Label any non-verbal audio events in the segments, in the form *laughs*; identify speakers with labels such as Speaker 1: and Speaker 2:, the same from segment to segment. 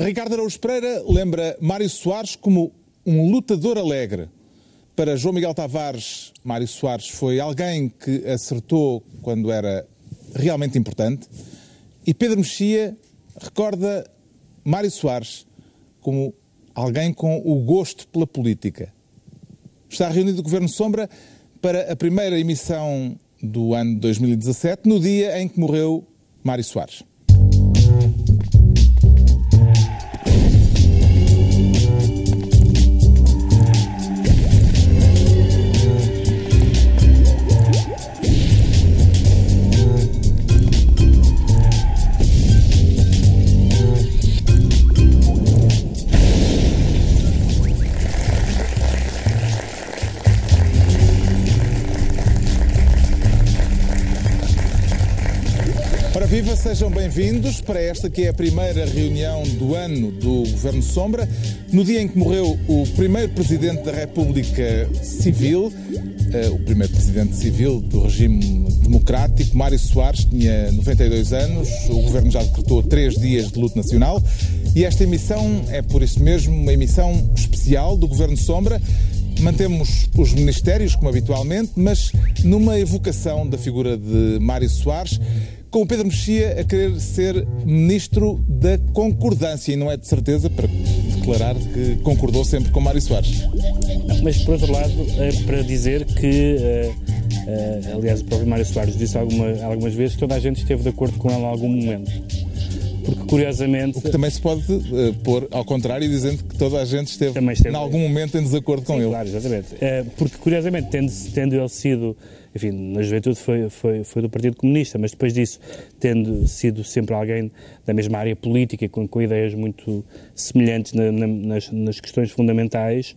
Speaker 1: Ricardo Araújo Pereira lembra Mário Soares como um lutador alegre. Para João Miguel Tavares, Mário Soares foi alguém que acertou quando era realmente importante. E Pedro Mexia recorda Mário Soares como alguém com o gosto pela política. Está reunido o Governo Sombra para a primeira emissão do ano 2017, no dia em que morreu Mário Soares. Sejam bem-vindos para esta que é a primeira reunião do ano do Governo Sombra, no dia em que morreu o primeiro Presidente da República Civil, uh, o primeiro Presidente Civil do regime democrático, Mário Soares, tinha 92 anos, o Governo já decretou três dias de luto nacional. E esta emissão é por isso mesmo uma emissão especial do Governo Sombra, Mantemos os ministérios, como habitualmente, mas numa evocação da figura de Mário Soares, com o Pedro Mexia a querer ser ministro da concordância e não é de certeza para declarar que concordou sempre com Mário Soares.
Speaker 2: Mas por outro lado, é para dizer que, uh, uh, aliás, o próprio Mário Soares disse alguma, algumas vezes que toda a gente esteve de acordo com ele em algum momento. Porque curiosamente.
Speaker 1: O que também se pode uh, pôr ao contrário, dizendo que toda a gente esteve, esteve em algum momento em desacordo com
Speaker 2: Sim,
Speaker 1: ele.
Speaker 2: Claro, exatamente. porque curiosamente, tendo, tendo ele sido enfim, na juventude foi, foi, foi do Partido Comunista, mas depois disso, tendo sido sempre alguém da mesma área política, com, com ideias muito semelhantes na, na, nas, nas, questões fundamentais,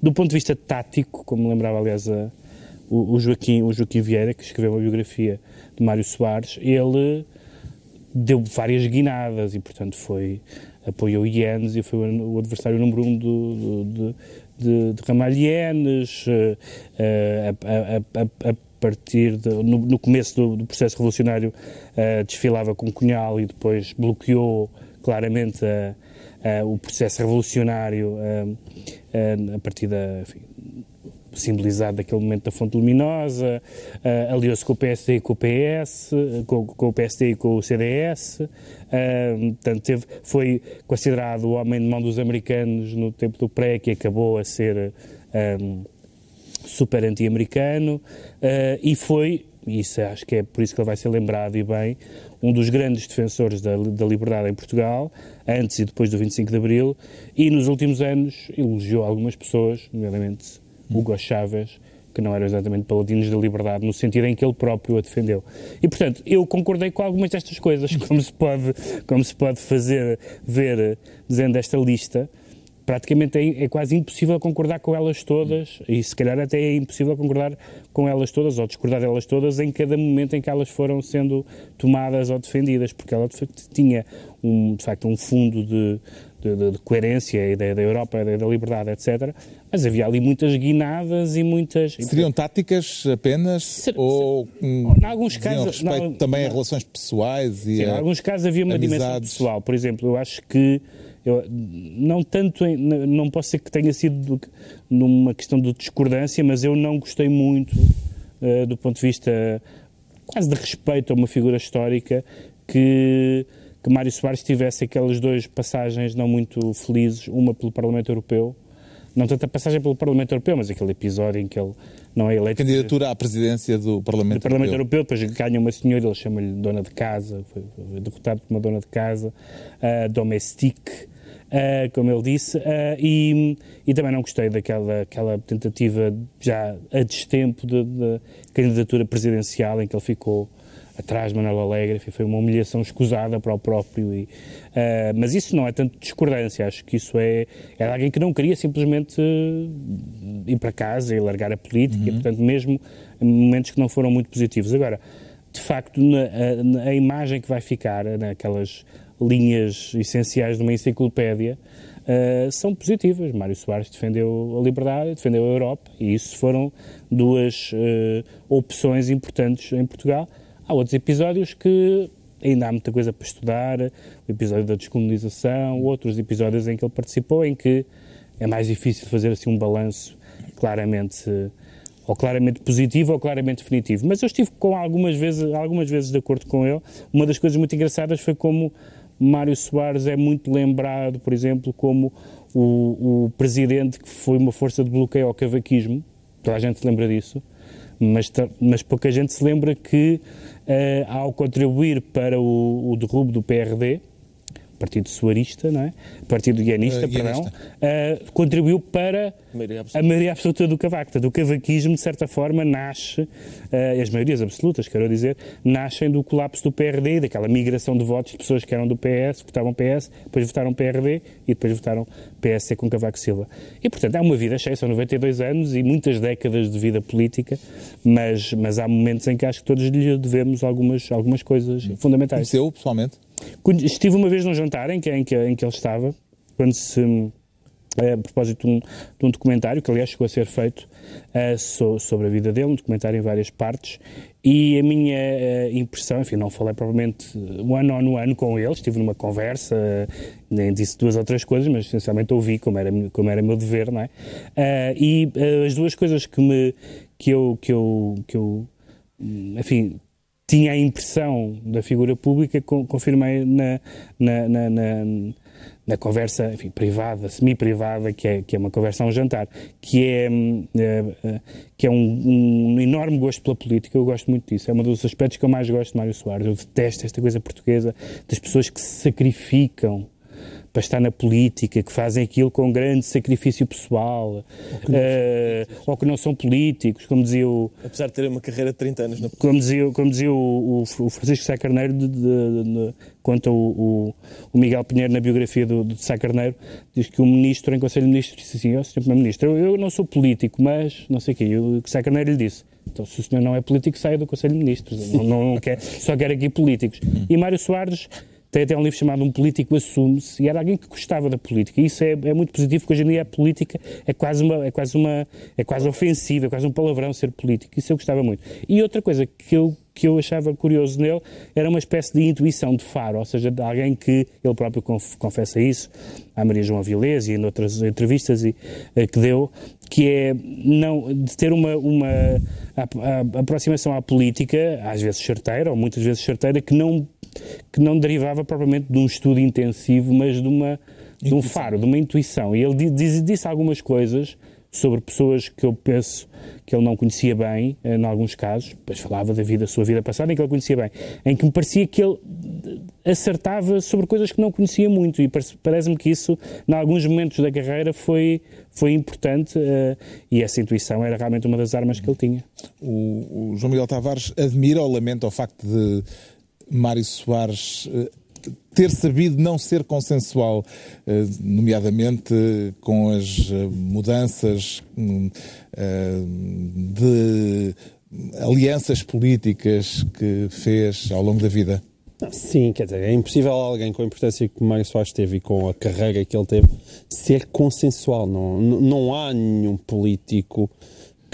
Speaker 2: do ponto de vista tático, como lembrava, aliás, a, o, o, Joaquim, o Joaquim Vieira, que escreveu a biografia de Mário Soares, ele deu várias guinadas e, portanto, foi apoiou Ienes e foi o adversário número um do, do, de, de, Ramalhienes, uh, a, a, a, partir de, no, no, começo do, do, processo revolucionário uh, desfilava com Cunhal e depois bloqueou claramente o processo revolucionário a partir da enfim, simbolizado daquele momento da fonte luminosa, uh, aliou-se com o PSD e com o PS, com, com, o PSD e com o CDS, uh, portanto, teve, foi considerado o homem de mão dos americanos no tempo do pré, que acabou a ser um, super anti-americano, uh, e foi, isso acho que é por isso que ele vai ser lembrado e bem, um dos grandes defensores da, da liberdade em Portugal, antes e depois do 25 de Abril, e nos últimos anos elogiou algumas pessoas, nomeadamente Hugo Chávez, que não eram exatamente paladinos da liberdade, no sentido em que ele próprio a defendeu. E, portanto, eu concordei com algumas destas coisas, *laughs* como se pode, como se pode fazer, ver, dizendo esta lista, praticamente é, é, quase impossível concordar com elas todas, e se calhar até é impossível concordar com elas todas, ou discordar delas todas, em cada momento em que elas foram sendo tomadas ou defendidas, porque ela de facto tinha, um, de facto, um fundo de, de, de, coerência, a ideia da Europa, a ideia da liberdade, etc., mas havia ali muitas guinadas e muitas.
Speaker 1: Seriam táticas apenas? Ser, ou
Speaker 2: em alguns casos.
Speaker 1: respeito não, também não, a relações pessoais e.
Speaker 2: Sim, em alguns casos havia uma amizades. dimensão pessoal. Por exemplo, eu acho que. Eu, não tanto, não posso ser que tenha sido numa questão de discordância, mas eu não gostei muito uh, do ponto de vista quase de respeito a uma figura histórica que, que Mário Soares tivesse aquelas duas passagens não muito felizes, uma pelo Parlamento Europeu não tanto a passagem pelo Parlamento Europeu, mas aquele episódio em que ele não é eleito.
Speaker 1: Candidatura à presidência do Parlamento, do
Speaker 2: Parlamento Europeu. Europeu. Depois ganha uma senhora, ele chama-lhe dona de casa, foi, derrotado por uma dona de casa, uh, domestique, uh, como ele disse, uh, e, e, também não gostei daquela aquela tentativa já a destempo de, de candidatura presidencial em que ele ficou atrás de Manuel Alegre, foi uma humilhação escusada para o próprio. E, uh, mas isso não é tanto discordância, acho que isso é, é alguém que não queria simplesmente ir para casa e largar a política, uhum. e, portanto, mesmo em momentos que não foram muito positivos. Agora, de facto, na, na, a imagem que vai ficar naquelas linhas essenciais de uma enciclopédia uh, são positivas. Mário Soares defendeu a liberdade, defendeu a Europa, e isso foram duas uh, opções importantes em Portugal. Há outros episódios que ainda há muita coisa para estudar, o episódio da descolonização, outros episódios em que ele participou, em que é mais difícil fazer assim um balanço claramente ou claramente positivo ou claramente definitivo. Mas eu estive com algumas vezes, algumas vezes de acordo com ele. Uma das coisas muito engraçadas foi como Mário Soares é muito lembrado, por exemplo, como o, o presidente que foi uma força de bloqueio ao cavaquismo. Toda a gente se lembra disso. Mas, mas pouca gente se lembra que, ao contribuir para o, o derrubo do PRD, Partido Soarista, não é? Partido Guianista, uh, perdão, uh, contribuiu para a maioria absoluta do Cavaco. Portanto, o cavaquismo, de certa forma, nasce, uh, as maiorias absolutas, quero dizer, nascem do colapso do PRD, daquela migração de votos de pessoas que eram do PS, votavam PS, depois votaram PRD e depois votaram PSC com Cavaco Silva. E, portanto, é uma vida cheia, são 92 anos e muitas décadas de vida política, mas, mas há momentos em que acho que todos lhe devemos algumas, algumas coisas fundamentais.
Speaker 1: Conheceu, pessoalmente?
Speaker 2: Estive uma vez num jantar em que, em que, em que ele estava, quando se eh, a propósito de um, de um, documentário que, aliás, chegou a ser feito uh, so, sobre a vida dele, um documentário em várias partes, e a minha uh, impressão, enfim, não falei provavelmente one on com ele, estive numa conversa, uh, nem disse duas ou três coisas, mas essencialmente ouvi, como era, como era meu dever, não é? e as duas coisas que, me, que eu, que eu, que eu enfim, tinha a impressão da figura pública, confirmei na, na, na, na, na conversa enfim, privada, semi-privada, que é, que é uma conversa a um jantar, que é, é que é um, um, enorme gosto pela política, eu gosto muito disso, é um dos aspectos que eu mais gosto de Mário Soares, eu detesto esta coisa portuguesa das pessoas que se sacrificam para estar na política, que fazem aquilo com grande sacrifício pessoal, ou que não, uh, ou que não são políticos, como dizia o...
Speaker 3: Apesar de terem uma carreira de 30 anos na
Speaker 2: política. Como dizia, como dizia o, o, Francisco Sá Carneiro, de, de, de, conta o, o, Miguel Pinheiro na biografia do, do Sá Carneiro, diz que o ministro, em Conselho de Ministros, disse assim, ó, oh, Sr. Primeiro-Ministro, eu, eu, não sou político, mas não sei o quê, e o Sá Carneiro lhe disse, então, se o senhor não é político, saia do Conselho de Ministros. Não, não quer, só quer aqui políticos. E Mário Soares tem até um livro chamado Um Político Assume-se, e era alguém que gostava da política. E isso é, é, muito positivo, porque hoje em dia a política é quase, uma, é, quase uma, é quase ofensiva, é quase um palavrão ser político. Isso eu gostava muito. E outra coisa que eu, que eu achava curioso nele era uma espécie de intuição de faro, ou seja, de alguém que, ele próprio confessa isso, à Maria João Avilés e em outras entrevistas e, eh, que deu, que é não, de ter uma, uma a, a, a aproximação à política, às vezes certeira, ou muitas vezes certeira, que não que não derivava propriamente de um estudo intensivo, mas de, uma, de um faro, de uma intuição. E ele diz, disse algumas coisas sobre pessoas que eu penso que ele não conhecia bem, em alguns casos, depois falava da vida, sua vida passada, em que ele conhecia bem, em que me parecia que ele acertava sobre coisas que não conhecia muito. E parece-me que isso, em alguns momentos da carreira, foi, foi importante uh, e essa intuição era realmente uma das armas que ele tinha.
Speaker 1: O, o João Miguel Tavares admira ou lamenta o facto de Mário Soares eh, ter sabido não ser consensual, eh, nomeadamente com as eh, mudanças hum, de alianças políticas que fez ao longo da vida?
Speaker 4: Sim, quer dizer, é impossível alguém com a importância que Mário Soares teve e com a carreira que ele teve ser consensual. Não, não há nenhum político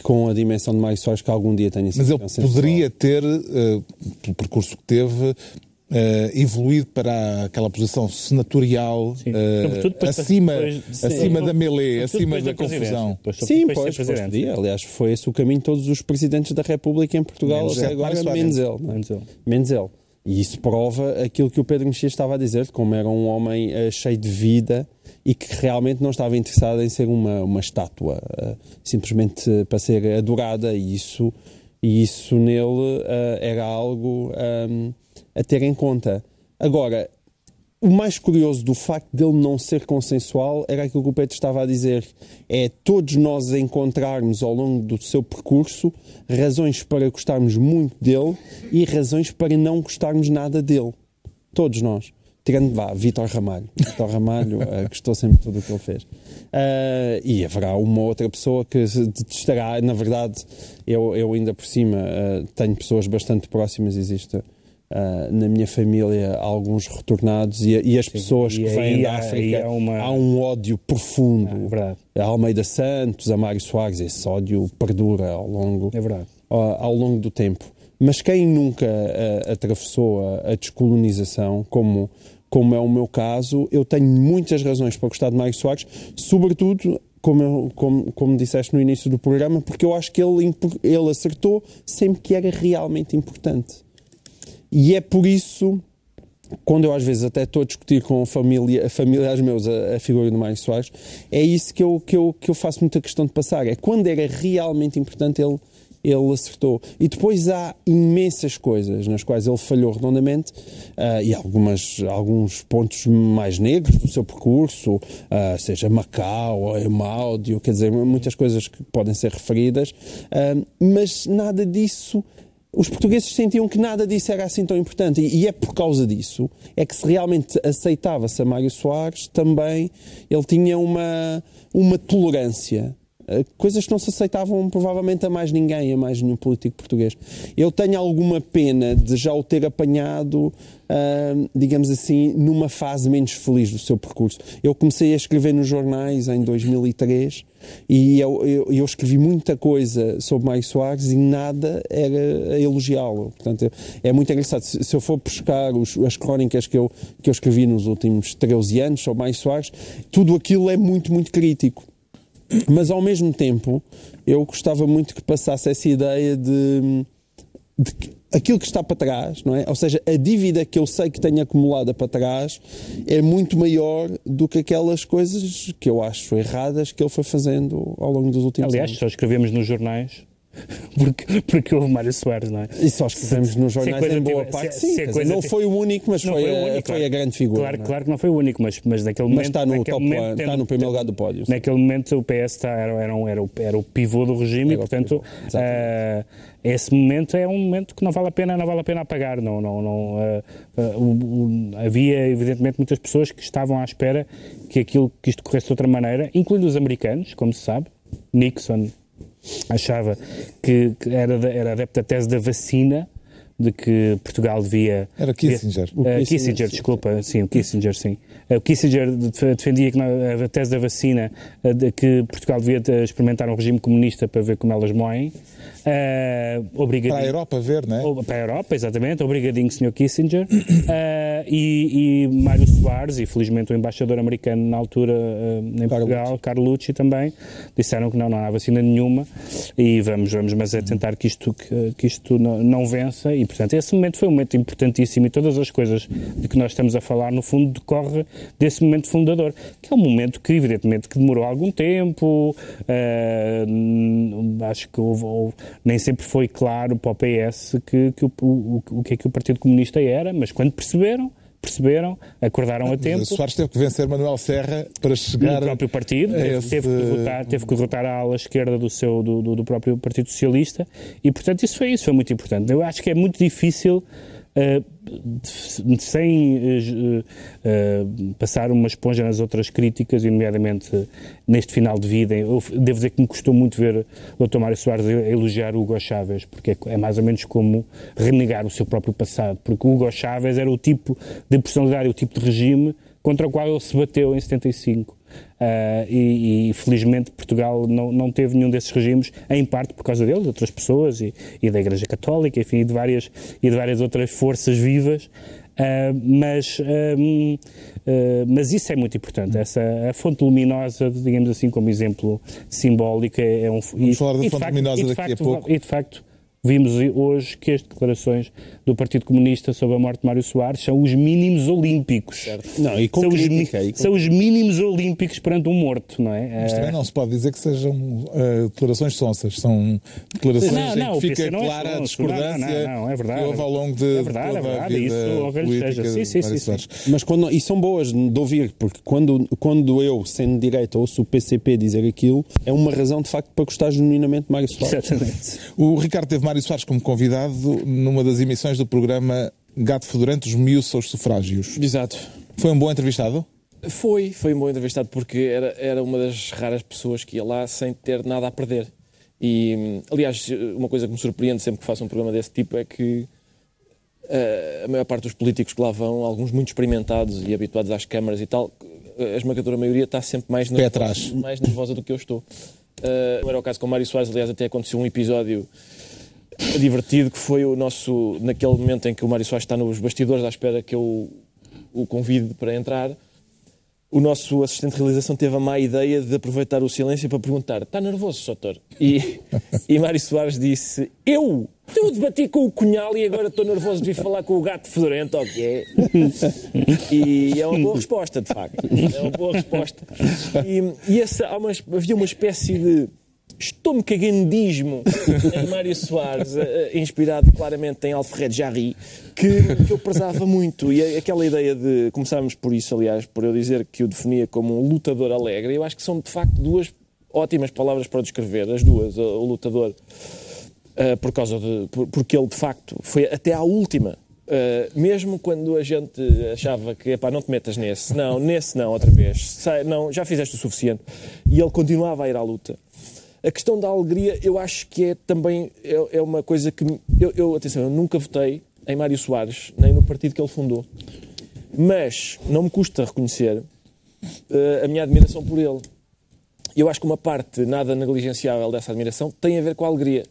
Speaker 4: com a dimensão de Mário Soares que algum dia tenha sido
Speaker 1: Mas ele poderia ter, uh, pelo percurso que teve, Uh, evoluído para aquela posição senatorial uh, acima, depois, acima sim, da melee, acima da, da confusão.
Speaker 4: sim, pois, pois podia. Aliás, foi esse o caminho de todos os presidentes da República em Portugal até agora, Menzel. Menzel. Menzel. E isso prova aquilo que o Pedro Mexia estava a dizer, como era um homem uh, cheio de vida e que realmente não estava interessado em ser uma, uma estátua, uh, simplesmente para ser adorada, e isso, e isso nele uh, era algo um, a ter em conta. Agora, o mais curioso do facto dele não ser consensual era aquilo que o Pedro estava a dizer: é todos nós encontrarmos ao longo do seu percurso razões para gostarmos muito dele e razões para não gostarmos nada dele. Todos nós tirando, vá, Vitor Ramalho. Vitor Ramalho uh, gostou sempre de tudo o que ele fez. Uh, e haverá uma outra pessoa que estará, na verdade, eu, eu ainda por cima uh, tenho pessoas bastante próximas, existe na minha família alguns retornados e, e as Sim, pessoas e que vêm da África, há, uma... há, um ódio profundo. É verdade. A Almeida Santos, a Mário Soares, esse ódio perdura ao longo,
Speaker 2: é
Speaker 4: ao longo do tempo Mas quem nunca uh, atravessou a, a descolonização, como como é o meu caso, eu tenho muitas razões para gostar de Mário Soares, sobretudo como, eu, como, como disseste no início do programa, porque eu acho que ele, ele acertou sempre que era realmente importante. E é por isso, quando eu às vezes até estou a discutir com família, familiares meus a, a figura do Mário Soares, é isso que eu, que, eu, que eu faço muita questão de passar. É quando era realmente importante ele ele acertou. E depois há imensas coisas nas quais ele falhou redondamente uh, e algumas, alguns pontos mais negros do seu percurso, uh, seja Macau ou Emáudio, quer dizer, muitas coisas que podem ser referidas, uh, mas nada disso os portugueses sentiam que nada disso era assim tão importante. E, é por causa disso é que se realmente aceitava-se a Mário Soares, também ele tinha uma, uma tolerância coisas que não se aceitavam provavelmente a mais ninguém, a mais nenhum político português. Eu tenho alguma pena de já o ter apanhado, digamos assim, numa fase menos feliz do seu percurso. Eu comecei a escrever nos jornais em 2003 e eu, eu, eu escrevi muita coisa sobre Mário Soares e nada era a elogiá-lo. Portanto, é muito engraçado. Se, se eu for buscar os, as crónicas que eu, que eu escrevi nos últimos 13 anos sobre Mário Soares, tudo aquilo é muito, muito crítico. Mas ao mesmo tempo, eu gostava muito que passasse essa ideia de, de aquilo que está para trás, não é? Ou seja, a dívida que eu sei que tenho acumulada para trás é muito maior do que aquelas coisas que eu acho erradas que ele foi fazendo ao longo dos últimos
Speaker 2: Aliás,
Speaker 4: anos.
Speaker 2: Aliás, só escrevemos nos jornais porque, porque houve Mário Soares, não é?
Speaker 4: E só escrevemos nos jornais em boa parte, sim. Se dizer, não foi o único, mas foi, foi, a, único, foi a grande figura.
Speaker 2: Claro, é? claro que não foi o único, mas, mas naquele momento...
Speaker 4: Mas está no, top, momento, está no primeiro lugar do pódio.
Speaker 2: Naquele momento o PS está, era, era, era, o, era o pivô do regime era e, portanto, uh, esse momento é um momento que não vale a pena, não vale a pena apagar. Não, não, não, uh, uh, havia, evidentemente, muitas pessoas que estavam à espera que, aquilo, que isto corresse de outra maneira, incluindo os americanos, como se sabe, Nixon achava que, que era, era adepto da tese da vacina, de que Portugal devia...
Speaker 1: Era Kissinger.
Speaker 2: Devia, uh, Kissinger, Kissinger, desculpa, sim, o Kissinger, sim. Uh, o Kissinger defendia que a tese da vacina, uh, de que Portugal devia experimentar um regime comunista para ver como elas moem.
Speaker 1: Uh, para a Europa ver, não é?
Speaker 2: Para a Europa, exatamente. Obrigadinho, Sr. Kissinger. *clears throat* e, e Mário Soares, e felizmente o embaixador americano na altura em Portugal, Carlucci também, disseram que não, não há vacina nenhuma e vamos, vamos mas é tentar que isto, que, que isto não, não vença e portanto, esse momento foi um momento importantíssimo e todas as coisas de que nós estamos a falar, no fundo, decorre desse momento fundador, que é um momento que, evidentemente, que demorou algum tempo, uh, acho que houve, houve, nem sempre foi claro para o PS que, que o, o, o que é que o Partido Comunista era, mas quando perceberam, perceberam, acordaram a tempo.
Speaker 1: Soares teve que vencer Manuel Serra para chegar.
Speaker 2: No próprio partido, esse... teve, que derrotar, teve que derrotar a ala esquerda do, seu, do, do, do próprio Partido Socialista e, portanto, isso foi isso, foi muito importante. Eu acho que é muito difícil Uh, sem uh, uh, passar uma esponja nas outras críticas, nomeadamente neste final de vida. Eu devo dizer que me custou muito ver o Dr. Mário Soares elogiar Hugo Chávez, porque é, é, mais ou menos como renegar o seu próprio passado, porque Hugo Chávez era o tipo de personalidade, o tipo de regime contra o qual ele se bateu em 75. Uh, e, e, felizmente Portugal não, não teve nenhum desses regimes, em parte por causa dele, de outras pessoas e, e da Igreja Católica, enfim, e de várias, e de várias outras forças vivas. Uh, mas, uh, mas isso é muito importante. Essa, a fonte luminosa, digamos assim, como exemplo simbólico, é, é um.
Speaker 1: Vamos e, falar da fonte facto, luminosa daqui facto, a pouco.
Speaker 2: E de facto, Vimos hoje que as declarações do Partido Comunista sobre a morte de Mário Soares são os mínimos olímpicos.
Speaker 4: Certo. Não, e
Speaker 2: são, crítica, os, e com... são os mínimos olímpicos perante um morto, não é?
Speaker 1: Mas também não se pode dizer que sejam uh, declarações sonsas, são declarações não, não, em que fica clara é a discordância
Speaker 2: não, não, é verdade,
Speaker 1: que houve ao longo de
Speaker 2: é verdade,
Speaker 1: toda
Speaker 2: é verdade, a vida isso, seja. Sim, sim, sim, sim,
Speaker 4: Mas quando, e são boas de ouvir, porque quando, quando eu, sendo direita, ouço o PCP dizer aquilo, é uma razão de facto para gostar genuinamente de Mário Soares.
Speaker 2: Exatamente.
Speaker 1: O Ricardo teve Mário Soares como convidado numa das emissões do programa Gato Fedorento, os miúços aos sufrágios.
Speaker 3: Exato.
Speaker 1: Foi um bom entrevistado?
Speaker 3: Foi, foi um bom entrevistado porque era, era uma das raras pessoas que ia lá sem ter nada a perder. E, aliás, uma coisa que me surpreende sempre que faço um programa desse tipo é que uh, a maior parte dos políticos que lá vão, alguns muito experimentados e habituados às câmaras e tal, a esmagadora maioria está sempre mais
Speaker 1: nervosa,
Speaker 3: mais nervosa do que eu estou. Uh, não era o caso com o Mário Soares, aliás, até aconteceu um episódio divertido, que foi o nosso, naquele momento em que o Mário Soares está nos bastidores à espera que eu o convide para entrar, o nosso assistente de realização teve a má ideia de aproveitar o silêncio para perguntar: está nervoso, Sotor? E, e Mário Soares disse: Eu? Eu debati com o Cunhal e agora estou nervoso de vir falar com o gato fedorento, é? E é uma boa resposta, de facto. É uma boa resposta. E, e essa, uma, havia uma espécie de estou-me cagandismo em *laughs* Mário Soares, eh, eh, inspirado claramente em Alfred Jarry, que, que eu prezava muito. E aquela ideia de. Começámos por isso, aliás, por eu dizer que o definia como um lutador alegre, eu acho que são de facto duas ótimas palavras para o descrever, as duas. O lutador, uh, por causa de. porque ele de facto foi até à última. Uh, mesmo quando a gente achava que epá, não te metas nesse, não, nesse não, outra vez, não, já fizeste o suficiente, e ele continuava a ir à luta. A questão da alegria, eu acho que é também é, é uma coisa que. Eu, eu, atenção, eu nunca votei em Mário Soares, nem no partido que ele fundou. Mas não me custa reconhecer uh, a minha admiração por ele. Eu acho que uma parte nada negligenciável dessa admiração tem a ver com a alegria.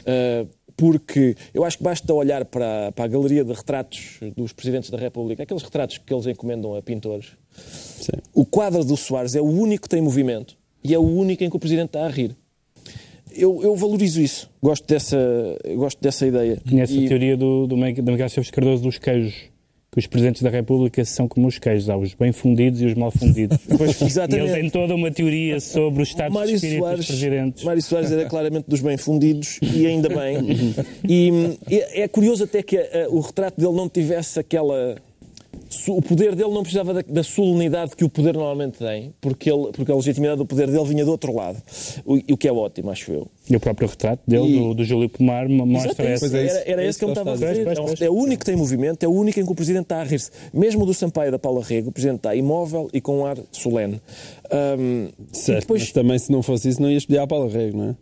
Speaker 3: Uh, porque eu acho que basta olhar para, para, a galeria de retratos dos presidentes da República, aqueles retratos que eles encomendam a pintores. Sim. O quadro do Soares é o único que tem movimento e é o único em que o presidente está a rir eu, eu valorizo isso. Gosto dessa, gosto dessa ideia.
Speaker 2: Conhece e... a teoria do, do, do Miguel Silves Cardoso dos queijos? que os presidentes da República são como os queijos, há os bem fundidos e os mal fundidos. *laughs*
Speaker 3: Pois, exatamente.
Speaker 2: E ele tem toda uma teoria sobre o estado Mário de espírito Soares, dos presidentes.
Speaker 3: Mário Soares era claramente dos bem fundidos e ainda bem. *laughs* e, e é curioso até que a, a, o retrato dele não tivesse aquela o poder dele não precisava da, da, solenidade que o poder normalmente tem, porque, ele, porque a legitimidade do poder dele vinha do outro lado. O, o que é ótimo, acho eu.
Speaker 2: E o próprio retrato dele, e... do, do Júlio Pomar, mostra
Speaker 3: essa. É era, era é esse que ele estava a dizer. É, é o único que tem movimento, é o único em que o Presidente está a rir-se. Mesmo do Sampaio e da Paula Rego, o Presidente está imóvel e com um ar solene. Um,
Speaker 4: certo, depois... mas também se não fosse isso não ia escolher a Paula Rego, não é?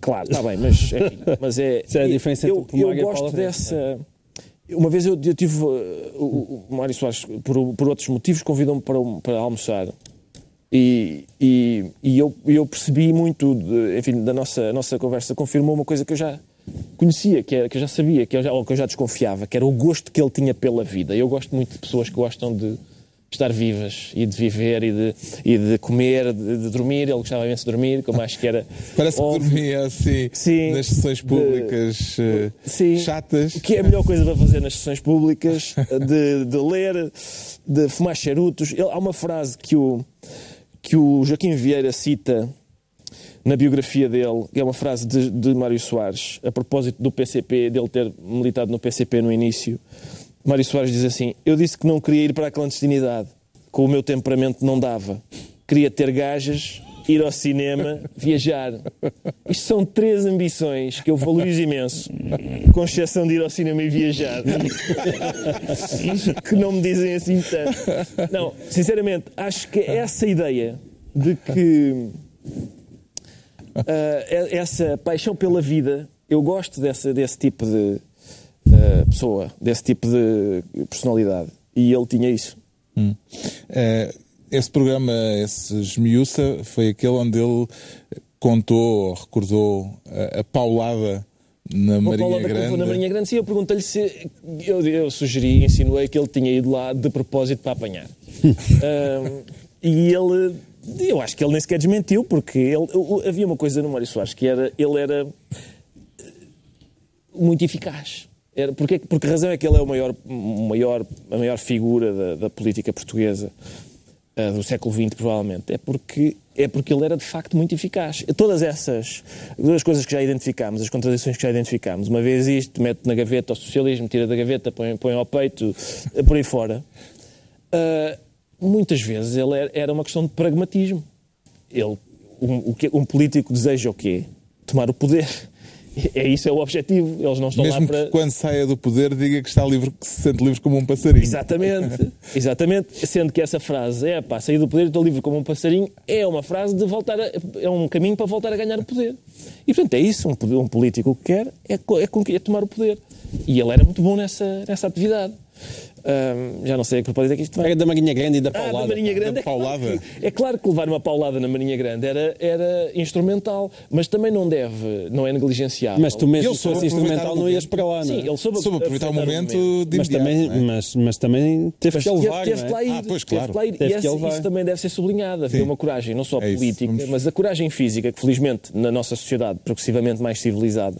Speaker 3: Claro, está bem, mas, enfim, mas é...
Speaker 4: Isso é a diferença entre
Speaker 3: eu, o Pomar eu gosto e a Paula dessa... Uma vez eu, eu tive. Uh, o, o Mário Soares, por, por outros motivos, convidou-me para, para almoçar. E, e, e eu, eu, percebi muito, de, enfim, da nossa, nossa conversa, confirmou uma coisa que eu já conhecia, que, era, que eu já sabia, que eu já, ou que eu já desconfiava, que era o gosto que ele tinha pela vida. Eu gosto muito de pessoas que gostam de estar vivas e de viver e de, e de comer, de, de dormir. Ele gostava imenso de dormir, como acho que era. *laughs*
Speaker 1: Parece óbvio. que dormia assim sim, nas sessões públicas de, eh, sim, chatas.
Speaker 3: O que é a melhor coisa para fazer nas sessões públicas? *laughs* De, de ler, de fumar charutos. Ele, há uma frase que o, que o Joaquim Vieira cita na biografia dele, que é uma frase de, de Mário Soares, a propósito do PCP, dele ter militado no PCP no início Mário Soares diz assim: Eu disse que não queria ir para a clandestinidade. Com o meu temperamento não dava. Queria ter gajas, ir ao cinema, *laughs* viajar. Isto são três ambições que eu valorizo imenso, com exceção de ir ao cinema e viajar. *laughs* que não me dizem assim tanto. Não, sinceramente, acho que essa ideia de que uh, essa paixão pela vida, eu gosto dessa, desse tipo de uh, pessoa, desse tipo de personalidade. E ele tinha isso. Hum.
Speaker 1: Uh, esse programa, esse Esmiuça, foi aquele onde ele contou, recordou a, a paulada na Marinha Grande.
Speaker 3: Na Marinha Grande, sim, eu perguntei-lhe se. Eu, eu sugeri, insinuei que ele tinha ido lá de propósito para apanhar. *laughs* um, e ele. Eu acho que ele nem sequer desmentiu, porque ele, havia uma coisa no Mário Soares que era. Ele era muito eficaz. Era, porque, porque razão é que ele é o maior, maior, a maior figura da, da política portuguesa uh, do século XX, provavelmente. É porque, é porque ele era de facto muito eficaz. Todas essas duas coisas que já identificámos, as contradições que já identificámos, uma vez isto, mete na gaveta o socialismo, tira da gaveta, põe, põe ao peito, eh, por aí fora. Uh, muitas vezes ele era, era, uma questão de pragmatismo. Ele, um, um político deseja o quê? Tomar o poder é isso é o objetivo. Eles não estão
Speaker 1: Mesmo
Speaker 3: lá para.
Speaker 1: Que quando saia do poder, diga que está livre, que se sente livre como um passarinho.
Speaker 3: Exatamente, *laughs* exatamente. Sendo que essa frase é pá, sair do poder, estou livre como um passarinho, é uma frase de voltar a, é um caminho para voltar a ganhar o poder. E portanto é isso. Um, um político que quer é, é, é tomar o poder. E ele era muito bom nessa, nessa atividade. Já não sei a que propósito é que isto vai.
Speaker 4: Era da Marinha Grande e da
Speaker 3: Paulada.
Speaker 4: Ah,
Speaker 3: da Marinha Grande.
Speaker 1: Da é, paulada.
Speaker 3: Claro que, é claro que levar uma paulada na Marinha Grande era, era instrumental, mas também não deve, não é negligenciável.
Speaker 4: Mas tu mesmo se fosse instrumental não ias para lá, não
Speaker 3: é? Sim, ele soube,
Speaker 1: soube aproveitar o momento, momento de
Speaker 4: mas também,
Speaker 1: é?
Speaker 4: mas, mas também teve mas que levar,
Speaker 3: teve, teve
Speaker 4: é?
Speaker 3: lá ir,
Speaker 1: ah, pois, claro.
Speaker 3: teve lá ir.
Speaker 4: Teve
Speaker 3: e esse, isso também deve ser sublinhado, haver uma coragem, não só é política, mas a coragem física, que felizmente na nossa sociedade progressivamente mais civilizada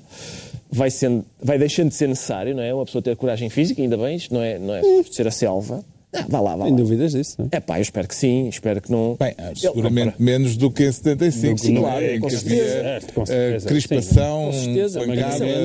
Speaker 3: vai, sendo, vai deixando de ser necessário, não é? Uma pessoa ter coragem física, ainda bem, isto não é, não é ser a selva. Ah, vá lá, vá lá.
Speaker 4: Sem dúvidas disso, não
Speaker 3: é? pá, eu espero que sim, espero que não...
Speaker 1: Bem, seguramente Ele, menos do que em 75,
Speaker 3: sim, claro,
Speaker 1: é,
Speaker 3: com certeza.
Speaker 1: com certeza. crispação,
Speaker 3: com certeza,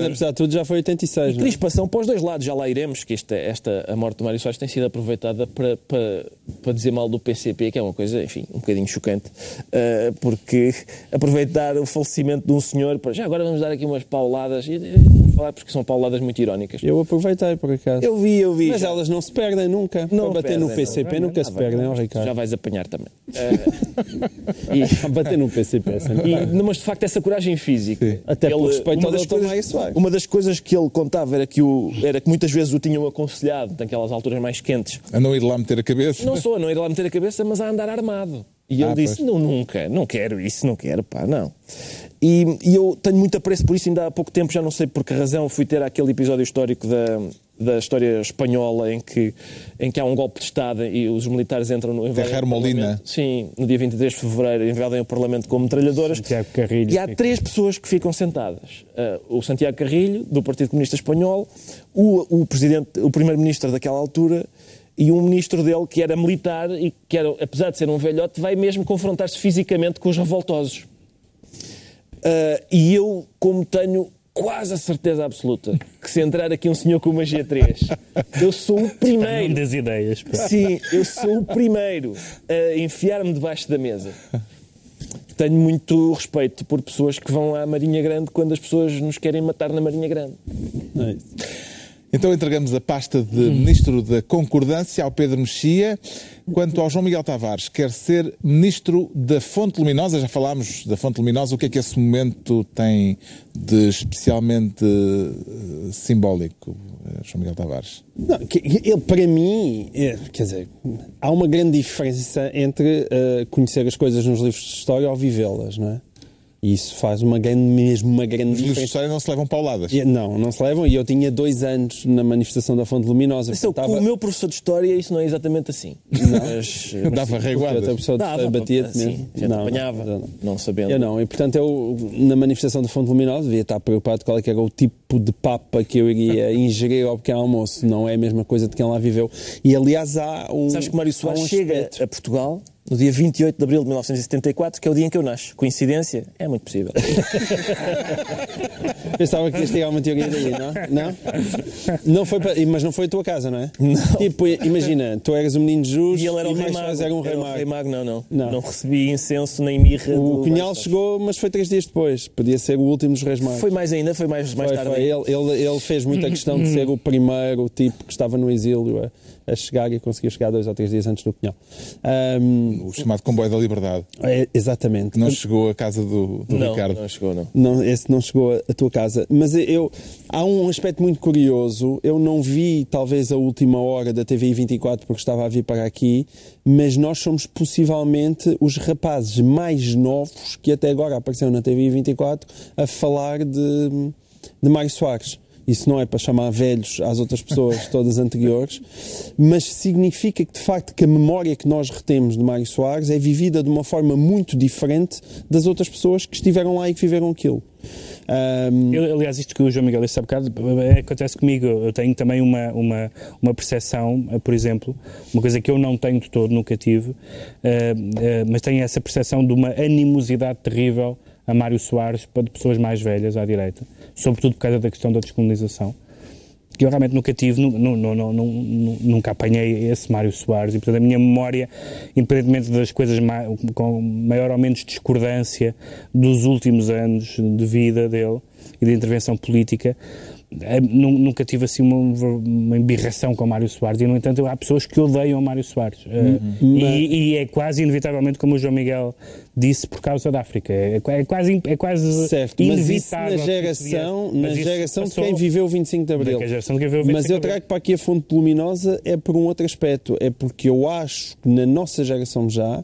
Speaker 4: apesar de tudo, já foi 86.
Speaker 3: E é? crispação para os dois lados, já lá iremos, que esta, esta, a morte do Mário Soares tem sido aproveitada para, para, para dizer mal do PCP, que é uma coisa, enfim, um bocadinho chocante, uh, porque aproveitar o falecimento de um senhor, para, já agora vamos dar aqui umas pauladas, e, vamos falar porque são pauladas muito irónicas.
Speaker 4: Eu aproveitei, por acaso.
Speaker 3: Eu vi, eu vi.
Speaker 4: Mas já. elas não se perdem nunca, não para bater perdem, no PCP. Não nunca se perde, não, Ricardo?
Speaker 3: Já vais apanhar também.
Speaker 4: Uh, *laughs* e... Bater no PCP,
Speaker 3: e, Mas de facto, essa coragem física. Sim.
Speaker 4: Até ele, por respeito ao Dr. Mário Soares.
Speaker 3: Uma das coisas que ele contava era que, o, era que muitas vezes o tinham aconselhado, naquelas alturas mais quentes.
Speaker 1: A não ir lá meter a cabeça?
Speaker 3: Não só a não ir lá meter a cabeça, mas a andar armado. E ele ah, disse: Não, nunca, não quero isso, não quero, pá, não. E, e, eu tenho muito apreço por isso, ainda há pouco tempo, já não sei por que razão, fui ter aquele episódio histórico da, da história espanhola em que, em que há um golpe de Estado e os militares entram no.
Speaker 1: Ferrer Molina.
Speaker 3: Sim, no dia 23 de fevereiro, invadem o Parlamento com metralhadoras.
Speaker 2: Santiago Carrilho.
Speaker 3: E há três pessoas que ficam sentadas: uh, o Santiago Carrilho, do Partido Comunista Espanhol, o, o, presidente, o primeiro-ministro daquela altura e um ministro dele que era militar e que, era, apesar de ser um velhote, vai mesmo confrontar-se fisicamente com os revoltosos. Uh, e eu, como tenho quase a certeza absoluta que se entrar aqui um senhor com uma G3, eu sou o primeiro.
Speaker 2: das ideias.
Speaker 3: Pá. Sim, eu sou o primeiro a enfiar-me debaixo da mesa. Tenho muito respeito por pessoas que vão à Marinha Grande quando as pessoas nos querem matar na Marinha Grande.
Speaker 1: É então entregamos a pasta de Ministro da Concordância ao Pedro Mexia. Quanto ao João Miguel Tavares, quer ser Ministro da Fonte Luminosa. Já falámos da Fonte Luminosa. O que é que esse momento tem de especialmente uh, simbólico, eh, João Miguel Tavares?
Speaker 4: Não, ele, para mim, é, quer dizer, há uma grande diferença entre uh, conhecer as coisas nos livros de história ou vivê-las, não é? E isso faz uma grande, mesmo uma grande
Speaker 1: Os livros de história não se levam pauladas.
Speaker 4: Não, não se levam. E eu tinha dois anos na manifestação da Fonte Luminosa.
Speaker 3: Então, estava... Com o meu professor de História, isso não é exatamente assim.
Speaker 1: Não. Mas, *laughs* Dava reguadas.
Speaker 4: O professor
Speaker 3: de
Speaker 4: batia-te
Speaker 3: mesmo. Sim, não, apanhava, não, não, sabendo.
Speaker 4: Eu não. E, portanto, eu, na manifestação da Fonte Luminosa, devia estar preocupado qual é era o tipo de papa que eu iria *laughs* ingerir ao pequeno almoço. Não é a mesma coisa de quem lá viveu. E, aliás, há um...
Speaker 3: Sabes que Mário Soares um chega a Portugal no dia 28 de abril de 1974, que é o dia em que eu nasço. Coincidência? É muito possível.
Speaker 4: Pensava que ter uma teoria daí, não? Não? não foi para... Mas não foi a tua casa, não é?
Speaker 3: Não.
Speaker 4: Tipo, imagina, tu eras um menino Jesus
Speaker 3: e ele era o
Speaker 4: rei
Speaker 3: mago.
Speaker 4: Era um rei mago.
Speaker 3: rei mago. Não, não, não. Não recebi incenso nem mirra.
Speaker 4: O Cunhal chegou, mas foi três dias depois. Podia ser o último dos reis magos.
Speaker 3: Foi mais ainda, foi mais, mais
Speaker 4: foi,
Speaker 3: tarde.
Speaker 4: Foi. Ele, ele, ele fez muita questão de *coughs* ser o primeiro tipo que estava no exílio a, chegar e conseguiu chegar dois ou três dias antes do Cunhal.
Speaker 1: Um, o chamado comboio da liberdade.
Speaker 4: É, exatamente.
Speaker 1: Não chegou à casa do, do
Speaker 3: não,
Speaker 1: Ricardo.
Speaker 3: Não chegou, não.
Speaker 4: não. Esse não chegou à tua casa. Mas eu, há um aspecto muito curioso. Eu não vi, talvez, a última hora da TVI 24 porque estava a vir para aqui, mas nós somos possivelmente os rapazes mais novos que até agora apareceram na TVI 24 a falar de, de Mário Soares. Isso não é para chamar velhos às outras pessoas *laughs* todas anteriores, mas significa que de facto que a memória que nós retemos de Mário Soares é vivida de uma forma muito diferente das outras pessoas que estiveram lá e que viveram aquilo.
Speaker 2: Um... Eu, aliás, isto que o João Miguel disse há bocado é, acontece comigo. Eu tenho também uma, uma, uma percepção, por exemplo, uma coisa que eu não tenho de todo, nunca tive, uh, uh, mas tenho essa percepção de uma animosidade terrível a Mário Soares para pessoas mais velhas à direita, sobretudo por causa da questão da descolonização. Que eu realmente nunca tive, nunca apanhei esse Mário Soares, e portanto a minha memória, independentemente das coisas com maior ou menos discordância dos últimos anos de vida dele e de intervenção política, nunca tive assim uma, uma embirração com Mário Soares e, no entanto, há pessoas que odeiam Mário Soares. Uhum. E, e, é quase inevitavelmente, como o João Miguel disse, por causa da África. É, é quase, é quase
Speaker 4: certo, inevitável. Mas isso na geração, na geração de quem viveu o 25 de Abril. Mas eu trago para aqui a fonte luminosa é por um outro aspecto. É porque eu acho que na nossa geração já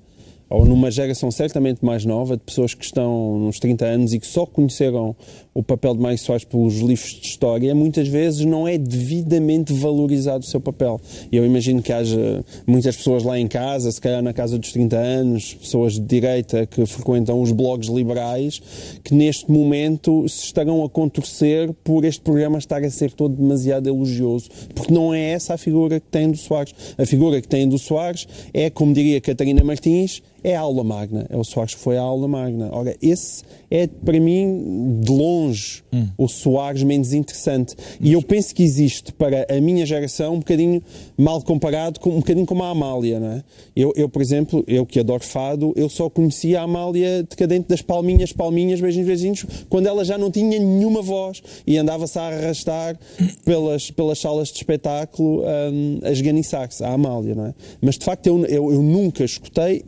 Speaker 4: ou numa geração certamente mais nova, de pessoas que estão nos 30 anos e que só conheceram o papel de Mário Soares pelos livros de história, muitas vezes não é devidamente valorizado o seu papel. Eu imagino que haja muitas pessoas lá em casa, se calhar na casa dos 30 anos, pessoas de direita que frequentam os blogs liberais, que neste momento se estarão a contorcer por este programa estar a ser todo demasiado elogioso, porque não é essa a figura que tem do Soares. A figura que tem do Soares é, como diria Catarina Martins, é a aula magna. É o Soares que foi a aula magna. Ora, esse é, para mim, de longe, hum. o Soares menos interessante. E eu penso que existe, para a minha geração, um bocadinho mal comparado, com, um bocadinho como a Amália, não é? Eu, eu, por exemplo, eu que adoro fado, eu só conhecia a Amália decadente das palminhas, palminhas, beijinhos, beijinhos, quando ela já não tinha nenhuma voz e andava-se a arrastar pelas, pelas salas de espetáculo um, a esganiçar-se, a Amália, não é? Mas, de facto, eu, eu, eu nunca escutei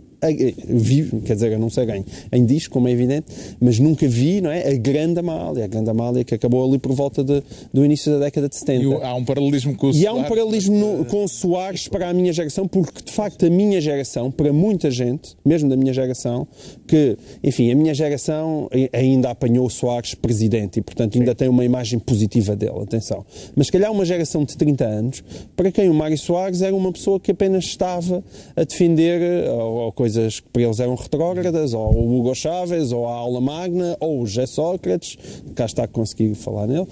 Speaker 4: vi, quer dizer, eu não sei bem, em disco, como é evidente, mas nunca vi, não é? A grande Amália, a grande Amália que acabou ali por volta de, do início da década de 70.
Speaker 1: E há um paralelismo com o
Speaker 4: Soares. E há um paralelismo no, com o Soares para a minha geração, porque de facto a minha geração, para muita gente, mesmo da minha geração, que, enfim, a minha geração ainda apanhou o Soares presidente e, portanto, ainda Sim. tem uma imagem positiva dele, atenção. Mas se calhar uma geração de 30 anos, para quem o Mário Soares era uma pessoa que apenas estava a defender ou, ou coisa coisas que para eles eram retrógradas, ou o Hugo Chávez, ou a aula magna, ou o José Sócrates, cá está a conseguir falar nele.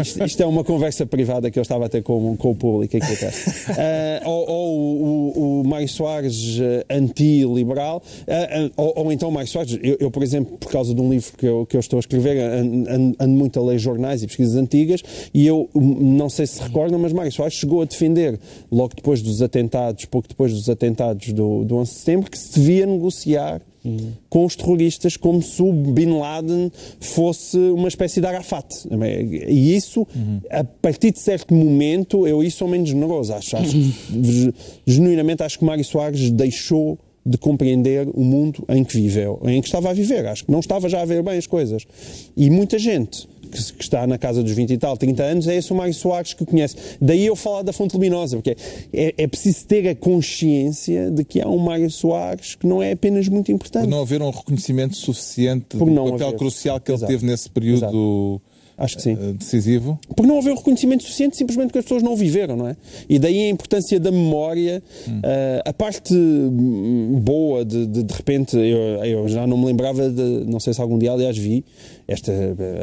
Speaker 4: Isto, isto, é uma conversa privada que eu estava a ter com, com o público aqui atrás. Uh, *laughs* ou, ou o, o Mário Soares uh, anti-liberal, uh, ou, ou, então o Mário Soares, eu, eu, por exemplo, por causa de um livro que eu, que eu estou a escrever, ando, ando muito a ler jornais e pesquisas antigas, e eu não sei se recordam, mas Mário Soares chegou a defender, logo depois dos atentados, pouco depois dos atentados do, do 11 de setembro, que se devia negociar uhum. com os terroristas como se o Bin Laden fosse uma espécie de Arafat. E isso, uhum. a partir de certo momento, eu isso sou menos generoso. Acho, acho *laughs* genuinamente acho que Mário Soares deixou de compreender o mundo em que viveu, em que estava a viver. Acho que não estava já a ver bem as coisas. E muita gente que, que, está na casa dos 20 e tal, 30 anos, é esse o Mário Soares que conhece. Daí eu falar da fonte luminosa, porque é, é preciso ter a consciência de que há um Mário Soares que não é apenas muito importante.
Speaker 1: Por não haver um reconhecimento suficiente Por do papel haver. crucial que Exato. ele teve nesse período. Exato
Speaker 4: Acho que sim.
Speaker 1: Eh, decisivo?
Speaker 4: Porque não houve um reconhecimento suficiente simplesmente porque as pessoas não viveram, não é? E daí a importância da memória. Hum. Uh, a parte boa de, de, de repente, eu, eu, já não me lembrava de. Não sei se algum dia, aliás, vi. Esta,